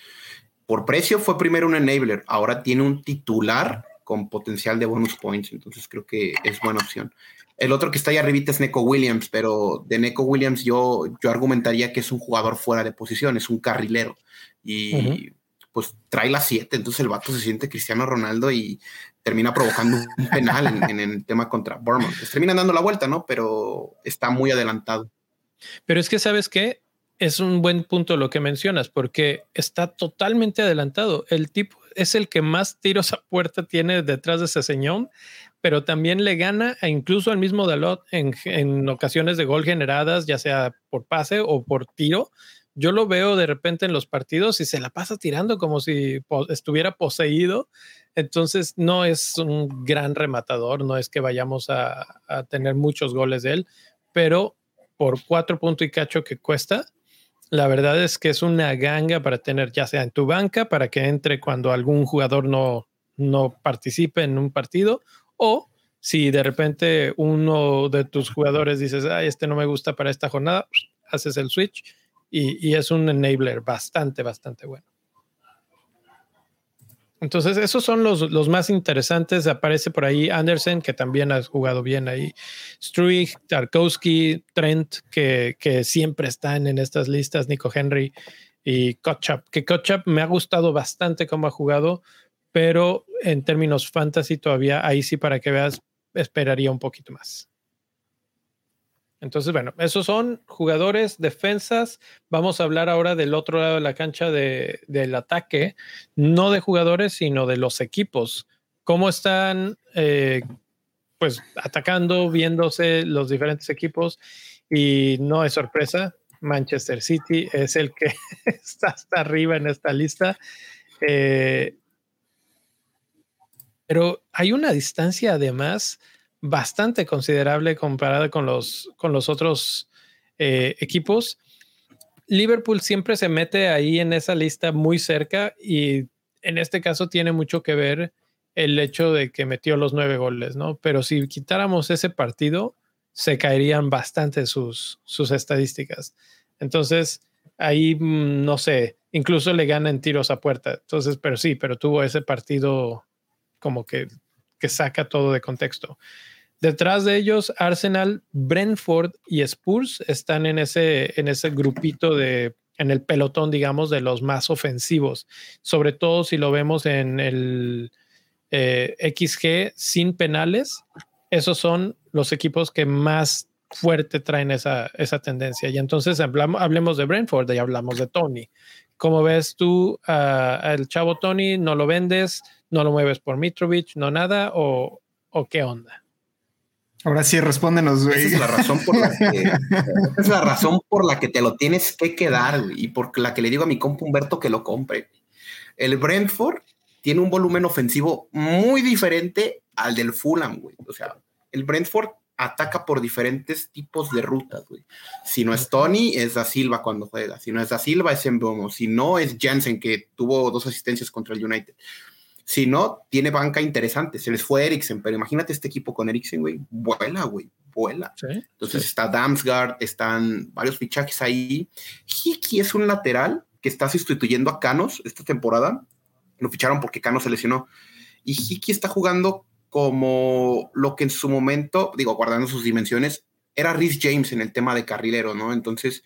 por precio fue primero un enabler, ahora tiene un titular con potencial de bonus points, entonces creo que es buena opción. El otro que está ahí arribita es Neko Williams, pero de Neko Williams yo, yo argumentaría que es un jugador fuera de posición, es un carrilero. Y pues trae la 7, entonces el vato se siente Cristiano Ronaldo y termina provocando un penal en, el tema contra Bournemouth. Les terminan dando la vuelta, ¿no? Pero está muy adelantado. Pero es que, ¿sabes qué? Es un buen punto lo que mencionas, porque está totalmente adelantado. El tipo es el que más tiros a puerta tiene detrás de ese señor, pero también le gana a incluso al mismo Dalot en, en ocasiones de gol generadas, ya sea por pase o por tiro yo lo veo de repente en los partidos y se la pasa tirando como si estuviera poseído. Entonces no es un gran rematador, no es que vayamos a, tener muchos goles de él, pero por cuatro puntos y cacho que cuesta, la verdad es que es una ganga para tener ya sea en tu banca, para que entre cuando algún jugador no, no participe en un partido, o si de repente uno de tus jugadores dices, ay, este no me gusta para esta jornada, haces el switch y, es un enabler bastante, bastante bueno. Entonces, esos son los, los, más interesantes. Aparece por ahí Anderson, que también ha jugado bien ahí. Struik, Tarkowski, Trent, que, que, siempre están en estas listas. Nico Henry y Kotchap, que Kotchap me ha gustado bastante cómo ha jugado, pero en términos fantasy todavía ahí sí para que veas esperaría un poquito más. Entonces, bueno, esos son jugadores, defensas. Vamos a hablar ahora del otro lado de la cancha de, del ataque, no de jugadores, sino de los equipos. ¿Cómo están eh, pues atacando, viéndose los diferentes equipos? Y no es sorpresa, Manchester City es el que está hasta arriba en esta lista. Eh, pero hay una distancia además bastante considerable comparada con los, con los otros eh, equipos. Liverpool siempre se mete ahí en esa lista muy cerca y en este caso tiene mucho que ver el hecho de que metió los nueve goles, ¿no? Pero si quitáramos ese partido, se caerían bastante sus, sus estadísticas. Entonces, ahí, mm, no sé, incluso le ganan tiros a puerta. Entonces, pero sí, pero tuvo ese partido como que, que saca todo de contexto. Detrás de ellos, Arsenal, Brentford y Spurs están en ese, en ese grupito de, en el pelotón, digamos, de los más ofensivos. Sobre todo si lo vemos en el eh, XG sin penales, esos son los equipos que más fuerte traen esa, esa tendencia. Y entonces hablemos de Brentford y hablamos de Tony. ¿Cómo ves tú al chavo Tony? ¿No lo vendes? ¿No lo mueves por Mitrovic? ¿No nada? ¿O, o qué onda? Ahora sí, respóndenos, güey. Esa es la razón por la que, es la razón por la que te lo tienes que quedar, güey, y por la que le digo a mi compa Humberto que lo compre. El Brentford tiene un volumen ofensivo muy diferente al del Fulham, güey. O sea, el Brentford ataca por diferentes tipos de rutas, güey. Si no es Tony, es Da Silva cuando juega. Si no es Da Silva, es Mbomo. Si no, es Jansen, que tuvo dos asistencias contra el United. Si no, tiene banca interesante. Se les fue Eriksen, pero imagínate este equipo con Eriksen, güey. Vuela, güey. Vuela. Entonces está Damsgaard, están varios fichajes ahí. Hiki es un lateral que está sustituyendo a Canos esta temporada. Lo ficharon porque Canos se lesionó. Y Hiki está jugando como lo que en su momento, digo, guardando sus dimensiones, era Rhys James en el tema de carrilero, ¿no? Entonces,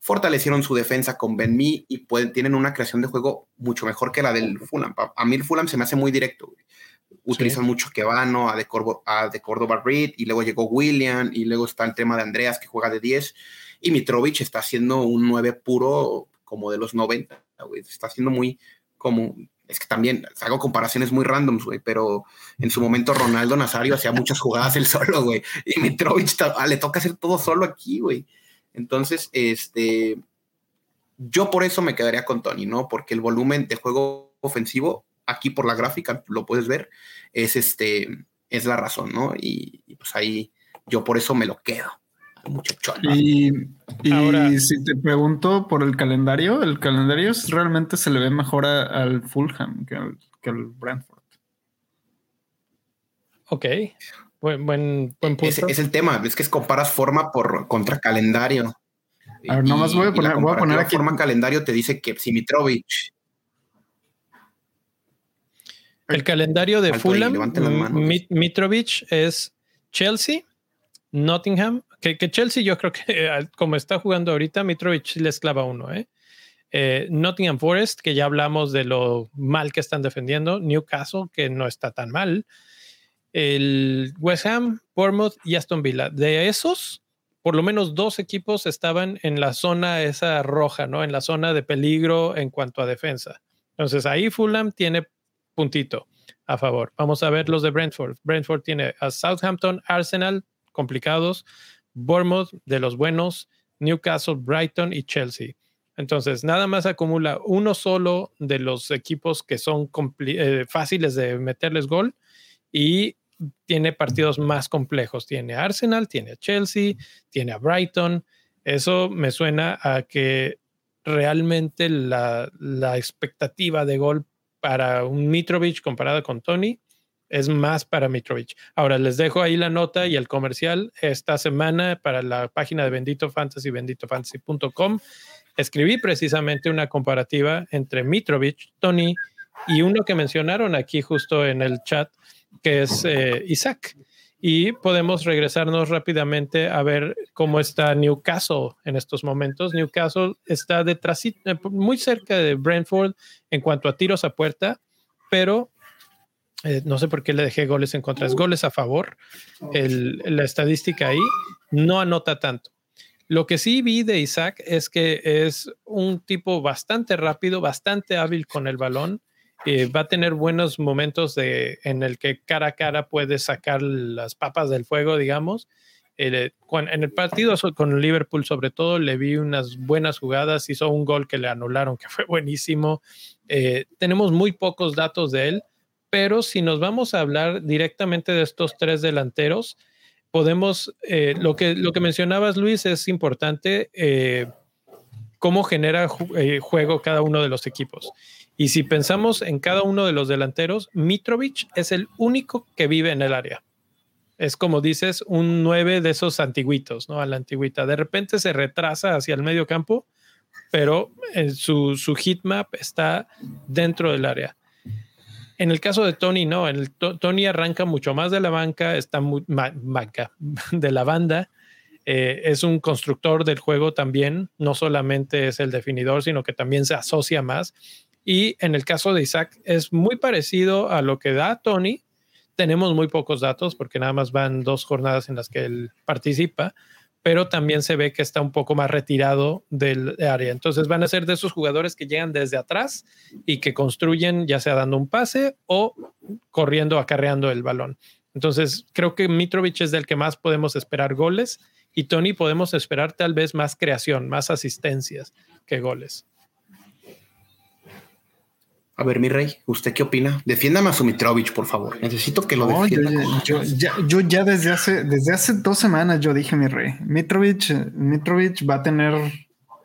fortalecieron su defensa con Ben Mee y pueden, tienen una creación de juego mucho mejor que la del Fulham. A mí el Fulham se me hace muy directo. Utilizan mucho Kevano, a de, a de Córdoba Reed, y luego llegó William, y luego está el tema de Andreas que juega de 10, y Mitrovic está haciendo un 9 puro como de los 90, Está haciendo muy como es que también hago comparaciones muy randoms, güey, pero en su momento Ronaldo Nazario hacía muchas jugadas él solo, güey, y Mitrovic ah, le toca hacer todo solo aquí, güey. Entonces, este, yo por eso me quedaría con Tony, ¿no? Porque el volumen de juego ofensivo, aquí por la gráfica, lo puedes ver, es este, es la razón, ¿no? Y, pues ahí yo por eso me lo quedo. Muchachón. Y, y si te pregunto por el calendario, el calendario realmente se le ve mejor al Fulham que al, que Brentford. Ok. Buen, buen, punto. Es, el tema, es que comparas forma por contra calendario. A ver, nomás voy a poner, voy a poner aquí. Forma calendario te dice que si Mitrovic. El calendario de Fulham, Mitrovic es Chelsea, Nottingham, que, Chelsea yo creo que como está jugando ahorita, Mitrovic les clava uno, ¿eh? ¿eh? Nottingham Forest, que ya hablamos de lo mal que están defendiendo, Newcastle, que no está tan mal, el West Ham, Bournemouth y Aston Villa. De esos, por lo menos dos equipos estaban en la zona esa roja, ¿no? En la zona de peligro en cuanto a defensa. Entonces ahí Fulham tiene puntito a favor. Vamos a ver los de Brentford. Brentford tiene a Southampton, Arsenal, complicados, Bournemouth de los buenos, Newcastle, Brighton y Chelsea. Entonces, nada más acumula uno solo de los equipos que son eh, fáciles de meterles gol y tiene partidos más complejos. Tiene Arsenal, tiene a Chelsea, tiene a Brighton. Eso me suena a que realmente la, la expectativa de gol para un Mitrovic comparado con Tony es más para Mitrovic. Ahora les dejo ahí la nota y el comercial esta semana para la página de Bendito Fantasy, benditofantasy.com. Escribí precisamente una comparativa entre Mitrovic, Tony y uno que mencionaron aquí justo en el chat, que es eh, Isaac. Y podemos regresarnos rápidamente a ver cómo está Newcastle en estos momentos. Newcastle está detrás, eh, muy cerca de Brentford en cuanto a tiros a puerta, pero eh, no sé por qué le dejé goles en contra, es goles a favor, la estadística ahí. no anota tanto. Lo que sí vi de Isaac es que es un tipo bastante rápido, bastante hábil con el balón. Eh, va a tener buenos momentos de, en el que cara a cara puede sacar las papas del fuego, digamos. Eh, en el partido con Liverpool, sobre todo, le vi unas buenas jugadas. Hizo un gol que le anularon, que fue buenísimo. Eh, tenemos muy pocos datos de él, pero si nos vamos a hablar directamente de estos tres delanteros, podemos, lo, que, lo que mencionabas, Luis, es importante cómo genera juego cada uno de los equipos. Y si pensamos en cada uno de los delanteros, Mitrovic es el único que vive en el área es como dices, un 9 de esos antiguitos, ¿no? A la antigüita. De repente se retrasa hacia el medio campo, pero en su, su map está dentro del área. En el caso de Tony, no. El, Tony arranca mucho más de la banca, está muy banca, de la banda. Eh, es un constructor del juego también. No solamente es el definidor, sino que también se asocia más. Y en el caso de Isaac, es muy parecido a lo que da Tony, tenemos muy pocos datos porque nada más van dos jornadas en las que él participa, pero también se ve que está un poco más retirado del área. Entonces van a ser de esos jugadores que llegan desde atrás y que construyen ya sea dando un pase o corriendo, acarreando el balón. Entonces creo que Mitrovic es del que más podemos esperar goles y Tony podemos esperar tal vez más creación, más asistencias que goles. A ver, mi rey, ¿usted qué opina? Defiéndame a Sumitrovich, por favor. Necesito que lo defienda. Yo, ya, desde hace, desde hace dos semanas yo dije, mi rey, Mitrovic, Mitrovic va a tener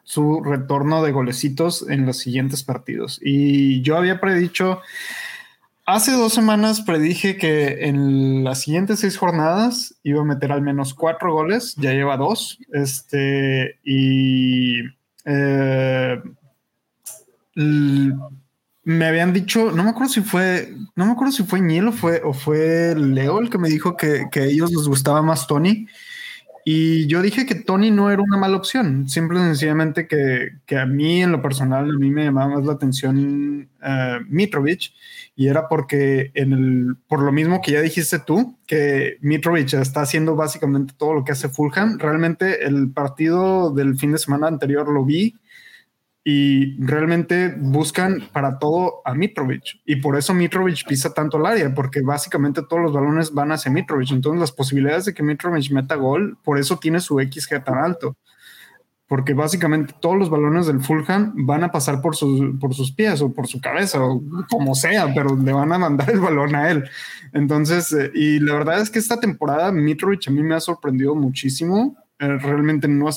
su retorno de golecitos en los siguientes partidos. Y yo había predicho, hace dos semanas predije que en las siguientes seis jornadas iba a meter al menos cuatro goles, ya lleva dos. Este, y... Eh, me habían dicho, no me acuerdo si fue, no me acuerdo si fue Ñil o fue, o fue Leo el que me dijo que, que a ellos les gustaba más Tony. Y yo dije que Tony no era una mala opción, simple sencillamente que, que a mí en lo personal, a mí me llamaba más la atención uh, Mitrovic y era porque en el, por lo mismo que ya dijiste tú, que Mitrovic está haciendo básicamente todo lo que hace Fulham. Realmente el partido del fin de semana anterior lo vi y realmente buscan para todo a Mitrovic y por eso Mitrovic pisa tanto el área porque básicamente todos los balones van hacia Mitrovic entonces las posibilidades de que Mitrovic meta gol por eso tiene su XG tan alto porque básicamente todos los balones del Fulham van a pasar por sus, por sus pies o por su cabeza o como sea, pero le van a mandar el balón a él. Entonces, eh, y la verdad es que esta temporada Mitrovic a mí me ha sorprendido muchísimo. Eh, realmente no,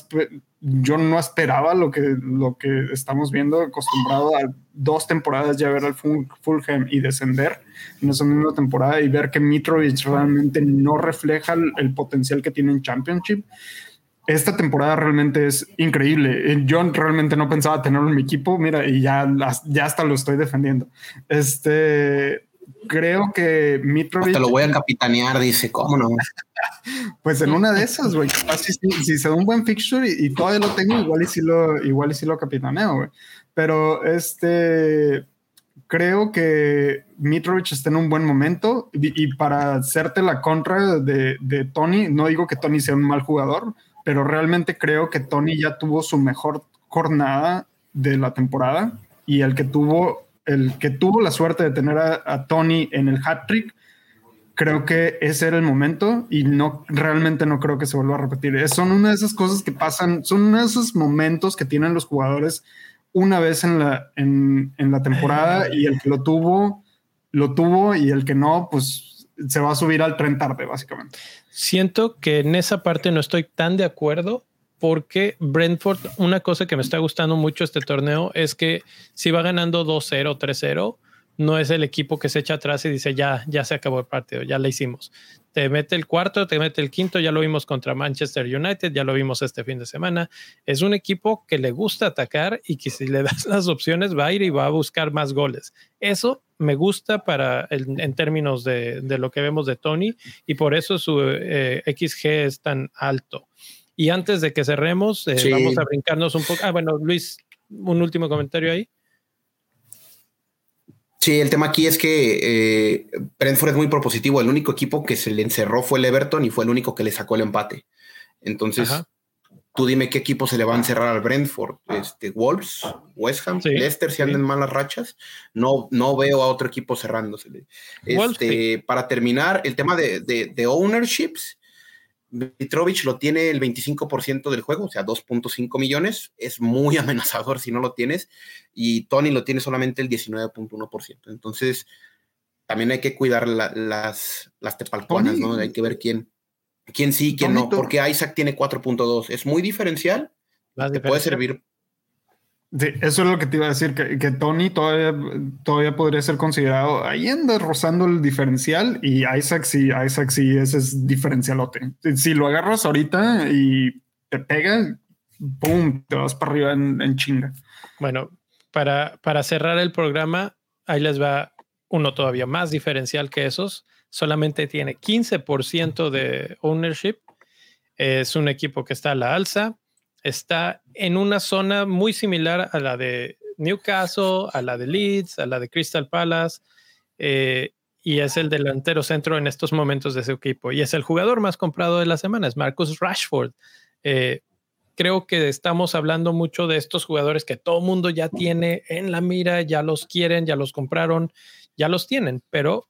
yo no esperaba lo que, lo que estamos viendo, acostumbrado a dos temporadas ya ver al Fulham y descender en esa misma temporada y ver que Mitrovic realmente no refleja el, potencial que tiene en Championship. Esta temporada realmente es increíble. Yo realmente no pensaba tenerlo en mi equipo, mira, y ya, ya hasta lo estoy defendiendo. Este, creo que Mitrovic. Te lo voy a capitanear, dice, ¿cómo no? pues en una de esas, güey. Si, si, se da un buen fixture y, todavía lo tengo, igual y si lo, igual y si lo capitaneo, güey. Pero este. Creo que Mitrovic está en un buen momento y, para hacerte la contra de, de Tony, no digo que Tony sea un mal jugador, pero realmente creo que Tony ya tuvo su mejor jornada de la temporada y el que tuvo el que tuvo la suerte de tener a, Tony en el hat trick, creo que ese era el momento y no realmente no creo que se vuelva a repetir. son una de esas cosas que pasan, son uno de esos momentos que tienen los jugadores una vez en la, en, en la temporada y el que lo tuvo, lo tuvo y el que no, pues se va a subir al tren tarde, básicamente. Siento que en esa parte no estoy tan de acuerdo porque Brentford, una cosa que me está gustando mucho este torneo es que si va ganando 2-0, 3-0, no es el equipo que se echa atrás y dice ya, ya se acabó el partido, ya lo hicimos. Te mete el cuarto, te mete el quinto, ya lo vimos contra Manchester United, ya lo vimos este fin de semana. Es un equipo que le gusta atacar y que si le das las opciones va a ir y va a buscar más goles. Eso me gusta para en términos de, de, lo que vemos de Tony y por eso su eh, XG es tan alto. Y antes de que cerremos, eh, vamos a brincarnos un poco. Ah, bueno, Luis, un último comentario ahí. Sí, el tema aquí es que eh, Brentford es muy propositivo. El único equipo que se le encerró fue el Everton y fue el único que le sacó el empate. Entonces, tú dime qué equipo se le va a encerrar al Brentford, este, Wolves, West Ham, Leicester, si andan malas rachas. No, no veo a otro equipo cerrándose. Este, para terminar, el tema de, de, ownerships. Mitrovic lo tiene el 25% del juego, o sea, 2.5 millones. Es muy amenazador si no lo tienes. Y Tony lo tiene solamente el 19.1%. Entonces, también hay que cuidar las, las tepalconas, ¿no? Hay que ver quién, quién sí, quién no, porque Isaac tiene 4.2. Es muy diferencial. Te puede servir. Sí, eso es lo que te iba a decir, que, Tony todavía, todavía podría ser considerado, ahí anda rozando el diferencial y Isaac sí, Isaac sí, ese es diferencialote. Si, lo agarras ahorita y te pega, ¡pum!, te vas para arriba en, en chinga. Bueno, para, para cerrar el programa, ahí les va uno todavía más diferencial que esos, solamente tiene 15% de ownership. Es un equipo que está a la alza, está en una zona muy similar a la de Newcastle, a la de Leeds, a la de Crystal Palace, eh, y es el delantero centro en estos momentos de ese equipo. Y es el jugador más comprado de la semana, es Marcus Rashford. Eh, creo que estamos hablando mucho de estos jugadores que todo mundo ya tiene en la mira, ya los quieren, ya los compraron, ya los tienen, pero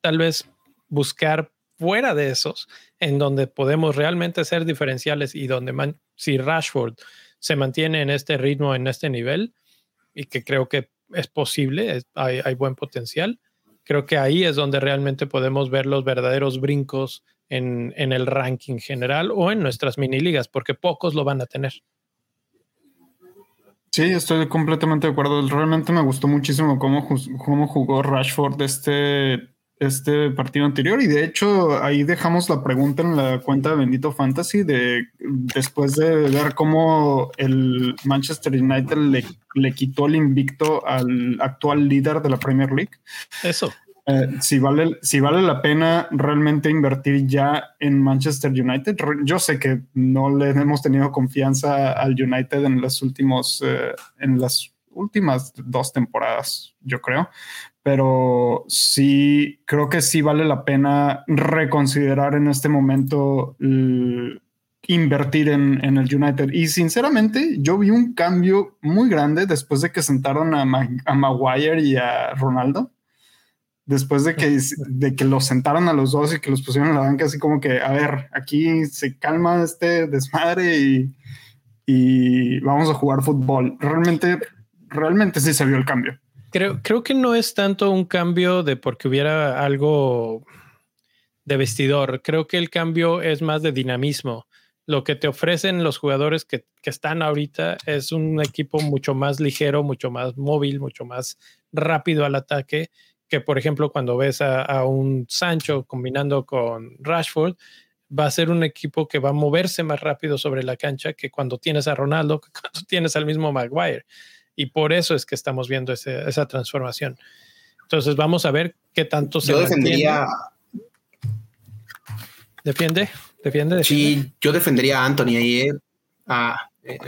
tal vez buscar fuera de esos, en donde podemos realmente ser diferenciales y donde si Rashford se mantiene en este ritmo, en este nivel, y que creo que es posible, hay, hay, buen potencial, creo que ahí es donde realmente podemos ver los verdaderos brincos en, en el ranking general o en nuestras mini ligas, porque pocos lo van a tener. Sí, estoy completamente de acuerdo. Realmente me gustó muchísimo cómo, cómo jugó Rashford este, este partido anterior y de hecho ahí dejamos la pregunta en la cuenta de Bendito Fantasy de después de ver cómo el Manchester United le, le quitó el invicto al actual líder de la Premier League. Eso. Eh, si, vale, si vale la pena realmente invertir ya en Manchester United. Yo sé que no le hemos tenido confianza al United en los últimos, eh, en las últimas dos temporadas, yo creo, pero sí creo que sí vale la pena reconsiderar en este momento invertir en, en, el United. Y sinceramente, yo vi un cambio muy grande después de que sentaron a, a Maguire y a Ronaldo después de que, de que los sentaron a los dos y que los pusieron en la banca, así como que, a ver, aquí se calma este desmadre y, y vamos a jugar fútbol. Realmente, realmente sí se vio el cambio. Creo, que no es tanto un cambio de porque hubiera algo de vestidor. Creo que el cambio es más de dinamismo. Lo que te ofrecen los jugadores que, que están ahorita es un equipo mucho más ligero, mucho más móvil, mucho más rápido al ataque que, por ejemplo, cuando ves a, un Sancho combinando con Rashford, va a ser un equipo que va a moverse más rápido sobre la cancha que cuando tienes a Ronaldo, que cuando tienes al mismo Maguire. Y por eso es que estamos viendo esa transformación. Entonces vamos a ver qué tanto se... Yo defendería... ¿Defiende? ¿Defiende? Sí, yo defendería a Anthony ahí. Eh. Ah, eh,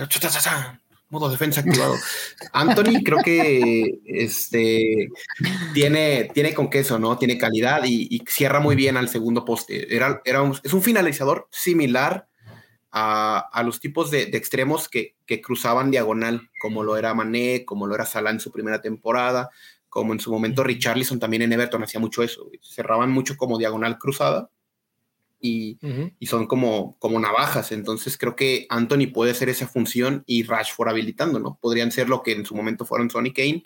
modo defensa activado. Anthony creo que este, tiene, tiene con queso, ¿no? Tiene calidad y, cierra muy bien al segundo poste. Era, era es un finalizador similar a, a los tipos de, de extremos que, que, cruzaban diagonal, como lo era Mané, como lo era Salah en su primera temporada, como en su momento Richarlison también en Everton hacía mucho eso. Cerraban mucho como diagonal cruzada y, son como, como navajas. Entonces creo que Anthony puede hacer esa función y Rashford habilitando, ¿no? Podrían ser lo que en su momento fueron Sonny Kane.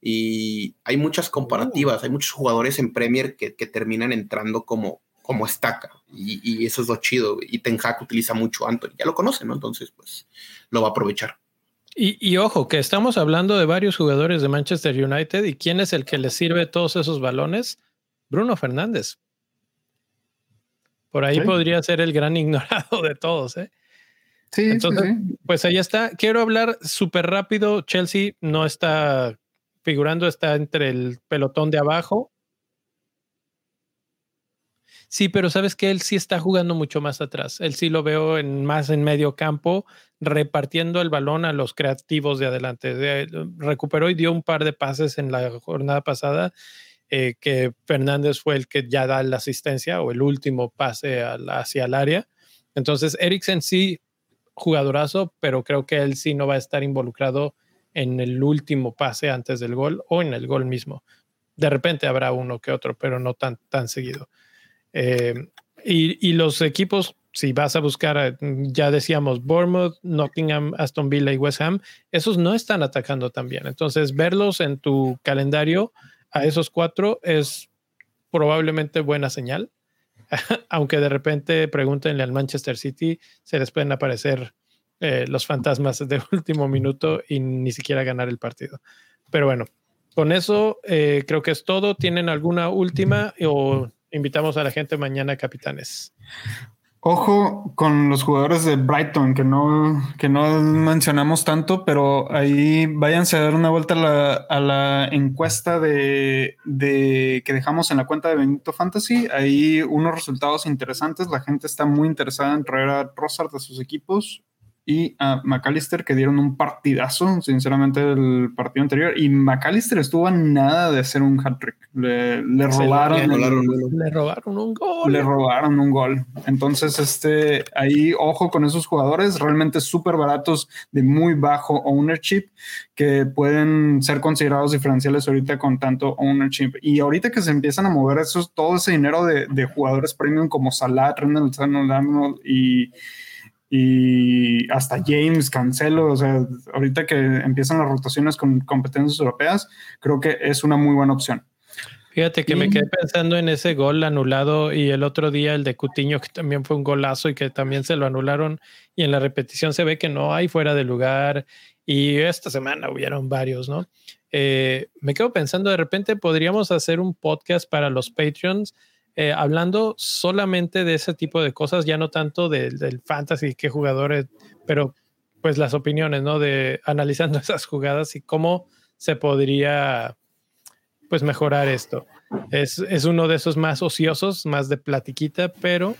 Y hay muchas comparativas, hay muchos jugadores en Premier que, terminan entrando como, como estaca. Y, eso es lo chido. Y Ten Hag utiliza mucho a Anthony. Ya lo conocen, ¿no? Entonces, pues lo va a aprovechar. Y, y, ojo, que estamos hablando de varios jugadores de Manchester United y quién es el que le sirve todos esos balones. Bruno Fernández. Por ahí podría ser el gran ignorado de todos, ¿eh? Sí, Entonces, pues ahí está. Quiero hablar súper rápido. Chelsea no está figurando, está entre el pelotón de abajo. Sí, pero sabes que él sí está jugando mucho más atrás. Él sí lo veo más en medio campo, repartiendo el balón a los creativos de adelante. recuperó y dio un par de pases en la jornada pasada eh, que Fernández fue el que ya da la asistencia o el último pase hacia el área. Entonces, Eriksen sí, jugadorazo, pero creo que él sí no va a estar involucrado en el último pase antes del gol o en el gol mismo. De repente habrá uno que otro, pero no tan, tan seguido. Eh, y, los equipos, si vas a buscar, ya decíamos, Bournemouth, Nottingham, Aston Villa y West Ham, esos no están atacando tan bien. Entonces, verlos en tu calendario a esos cuatro es probablemente buena señal. Aunque de repente pregúntenle al Manchester City, se les pueden aparecer eh, los fantasmas de último minuto y ni siquiera ganar el partido. Pero bueno, con eso eh, creo que es todo. ¿Tienen alguna última invitamos a la gente mañana, capitanes? Ojo con los jugadores de Brighton, que no, que no mencionamos tanto, pero ahí váyanse a dar una vuelta a la, a la encuesta de, de, que dejamos en la cuenta de Benito Fantasy. Hay unos resultados interesantes. La gente está muy interesada en traer a Rosart de sus equipos y a McAllister que dieron un partidazo, sinceramente, el partido anterior. Y McAllister estuvo a nada de hacer un hat-trick. Le, le robaron, le, le, robaron un gol. Le robaron un gol. Entonces, este, ahí, ojo con esos jugadores, realmente súper baratos, de muy bajo ownership, que pueden ser considerados diferenciales ahorita con tanto ownership. Y ahorita que se empiezan a mover esos, todo ese dinero de, de jugadores premium como Salah, Rendell, Arnold y y hasta James, Cancelo, o sea, ahorita que empiezan las rotaciones con competencias europeas, creo que es una muy buena opción. Fíjate que me quedé pensando en ese gol anulado y el otro día el de Cutiño, que también fue un golazo y que también se lo anularon y en la repetición se ve que no hay fuera de lugar y esta semana hubieron varios, ¿no? Eh, me quedo pensando, de repente podríamos hacer un podcast para los Patreons eh, hablando solamente de ese tipo de cosas, ya no tanto del fantasy, qué jugadores, pero pues las opiniones, ¿no? De analizando esas jugadas y cómo se podría pues mejorar esto. Es, es uno de esos más ociosos, más de platiquita, pero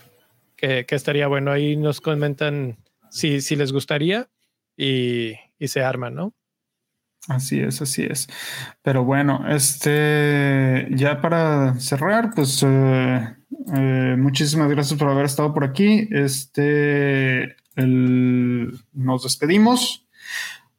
que, estaría bueno. Ahí nos comentan si, si les gustaría y, y se arman, ¿no? Así es, así es. Pero bueno, este, ya para cerrar, pues eh, eh, muchísimas gracias por haber estado por aquí. Este, nos despedimos.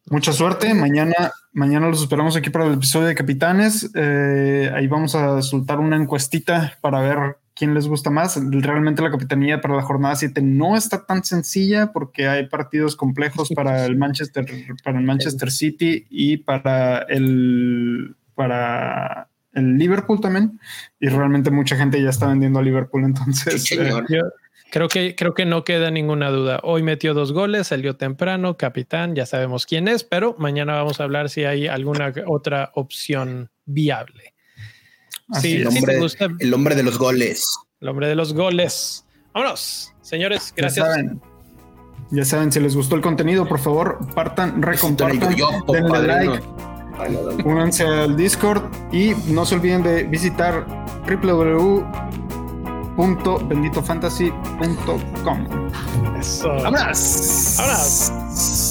Mucha suerte. Mañana, mañana los esperamos aquí para el episodio de Capitanes. Eh, ahí vamos a soltar una encuestita para ver quién les gusta más. Realmente la capitanía para la jornada 7 no está tan sencilla porque hay partidos complejos para el Manchester, para el Manchester City y para el para el Liverpool también. Y realmente mucha gente ya está vendiendo a Liverpool. Entonces, eh, creo que creo que no queda ninguna duda. Hoy metió dos goles, salió temprano, capitán, ya sabemos quién es, pero mañana vamos a hablar si hay alguna otra opción viable sí, el, hombre, el hombre de los goles. El hombre de los goles. Vámonos, señores, gracias. Ya saben, ya saben si les gustó el contenido, por favor, partan, recompartan, denle like, únanse al Discord y no se olviden de visitar www.benditofantasy.com. Eso. ¡Vámonos! ¡Vámonos!